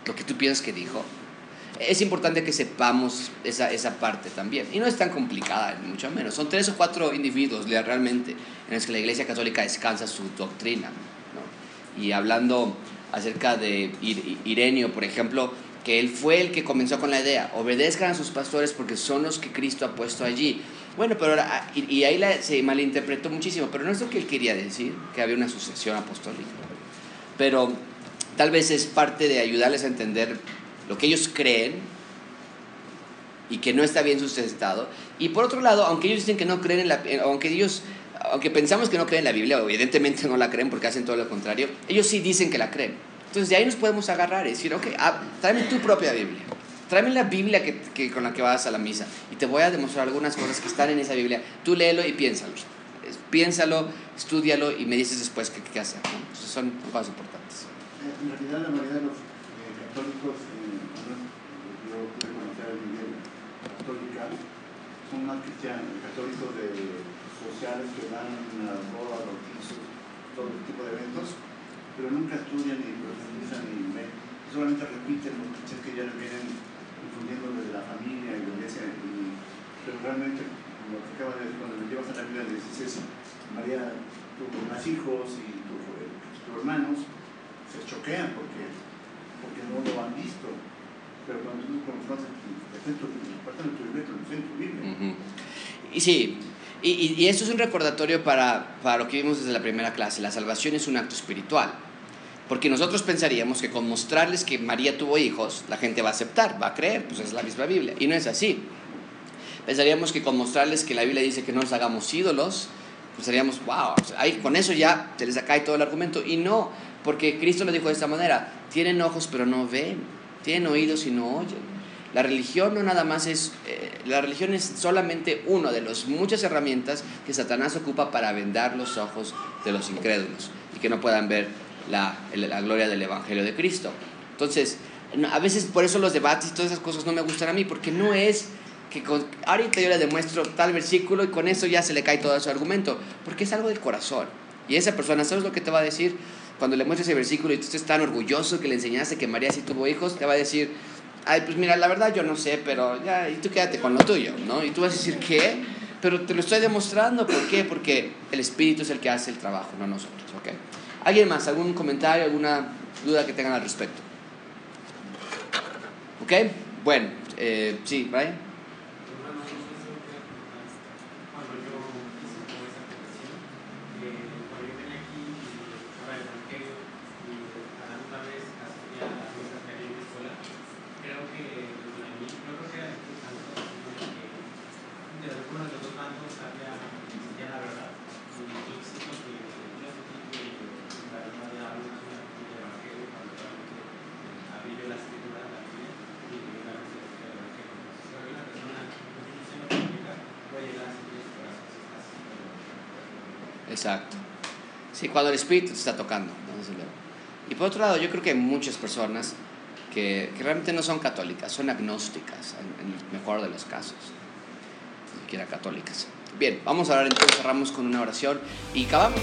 lo que tú piensas que dijo. Es importante que sepamos esa, esa parte también. Y no es tan complicada, mucho menos. Son tres o cuatro individuos realmente en los que la Iglesia Católica descansa su doctrina. ¿no? Y hablando acerca de Ir- Irenio, por ejemplo, que él fue el que comenzó con la idea, obedezcan a sus pastores porque son los que Cristo ha puesto allí. Bueno, pero ahora, y, y ahí la- se malinterpretó muchísimo, pero no es lo que él quería decir, que había una sucesión apostólica. Pero tal vez es parte de ayudarles a entender lo que ellos creen y que no está bien sustentado. Y por otro lado, aunque ellos dicen que no creen en la, eh, aunque ellos, aunque pensamos que no creen en la Biblia, evidentemente no la creen porque hacen todo lo contrario, ellos sí dicen que la creen. Entonces de ahí nos podemos agarrar y decir, ok, ah, tráeme tu propia Biblia. Tráeme la Biblia que, que- con la que vas a la misa y te voy a demostrar algunas cosas que están en esa Biblia. Tú léelo y piénsalo. Piénsalo, estudialo y me dices después qué, qué hacer. ¿no? Entonces son cosas importantes. Eh, En realidad, la mayoría de los eh, católicos, eh, yo pude conocer el nivel católica, son más cristianos, católicos de sociales que van a bodas, bautizos, todo tipo de eventos, pero nunca estudian ni profundizan ni ven, solamente repiten los clichés que ya les vienen infundiendo desde la familia y la iglesia, y- pero realmente, como te acaba de cuando le llevas a la Biblia, le dices, María tuvo más hijos y tuvo eh, hermanos, se choquean porque, porque no lo han visto. Pero cuando tú confrontas, tu tu Biblia, lo tu. Y sí, y, y esto es un recordatorio para, para lo que vimos desde la primera clase. La salvación es un acto espiritual. Porque nosotros pensaríamos que con mostrarles que María tuvo hijos, la gente va a aceptar, va a creer, pues es la misma Biblia. Y no es así. Pensaríamos que con mostrarles que la Biblia dice que no nos hagamos ídolos, pensaríamos, wow, ahí con eso ya se les cae todo el argumento. Y no, porque Cristo lo dijo de esta manera, tienen ojos pero no ven, tienen oídos y no oyen. La religión no nada más es, eh, la religión es solamente una de las muchas herramientas que Satanás ocupa para vendar los ojos de los incrédulos y que no puedan ver la, la gloria del Evangelio de Cristo. Entonces, a veces por eso los debates y todas esas cosas no me gustan a mí, porque no es que con- ahorita yo le demuestro tal versículo y con eso ya se le cae todo su argumento, porque es algo del corazón. Y esa persona, ¿sabes lo que te va a decir? Cuando le muestres ese versículo y tú estés tan orgulloso que le enseñaste que María sí tuvo hijos, te va a decir, ay, pues mira, la verdad yo no sé, pero ya, y tú quédate con lo tuyo, ¿no? Y tú vas a decir, ¿qué? Pero te lo estoy demostrando, ¿por qué? Porque el Espíritu es el que hace el trabajo, no nosotros, ¿ok? ¿Alguien más? ¿Algún comentario, alguna duda que tengan al respecto? ¿Ok? Bueno, eh, sí, Brian. Hermano, no sé si lo que cuando yo hice como esa confesión, eh, cuando yo venía aquí y alguno de los dos bandos había ya la verdad. Y yo siento que yo sentí que la verdad de algo es una del evangelio cuando realmente abrí yo la escritura, la Biblia, y una vez el evangelio. Entonces, soy una persona que siendo católica, voy a llegar a sentir su corazón si está así, pero Exacto. Sí, cuando el Espíritu te está tocando. ¿no? Y por otro lado, yo creo que hay muchas personas que, realmente no son católicas, son agnósticas, en, el mejor de los casos. Ni siquiera católicas. Bien, vamos a orar entonces, cerramos con una oración y acabamos.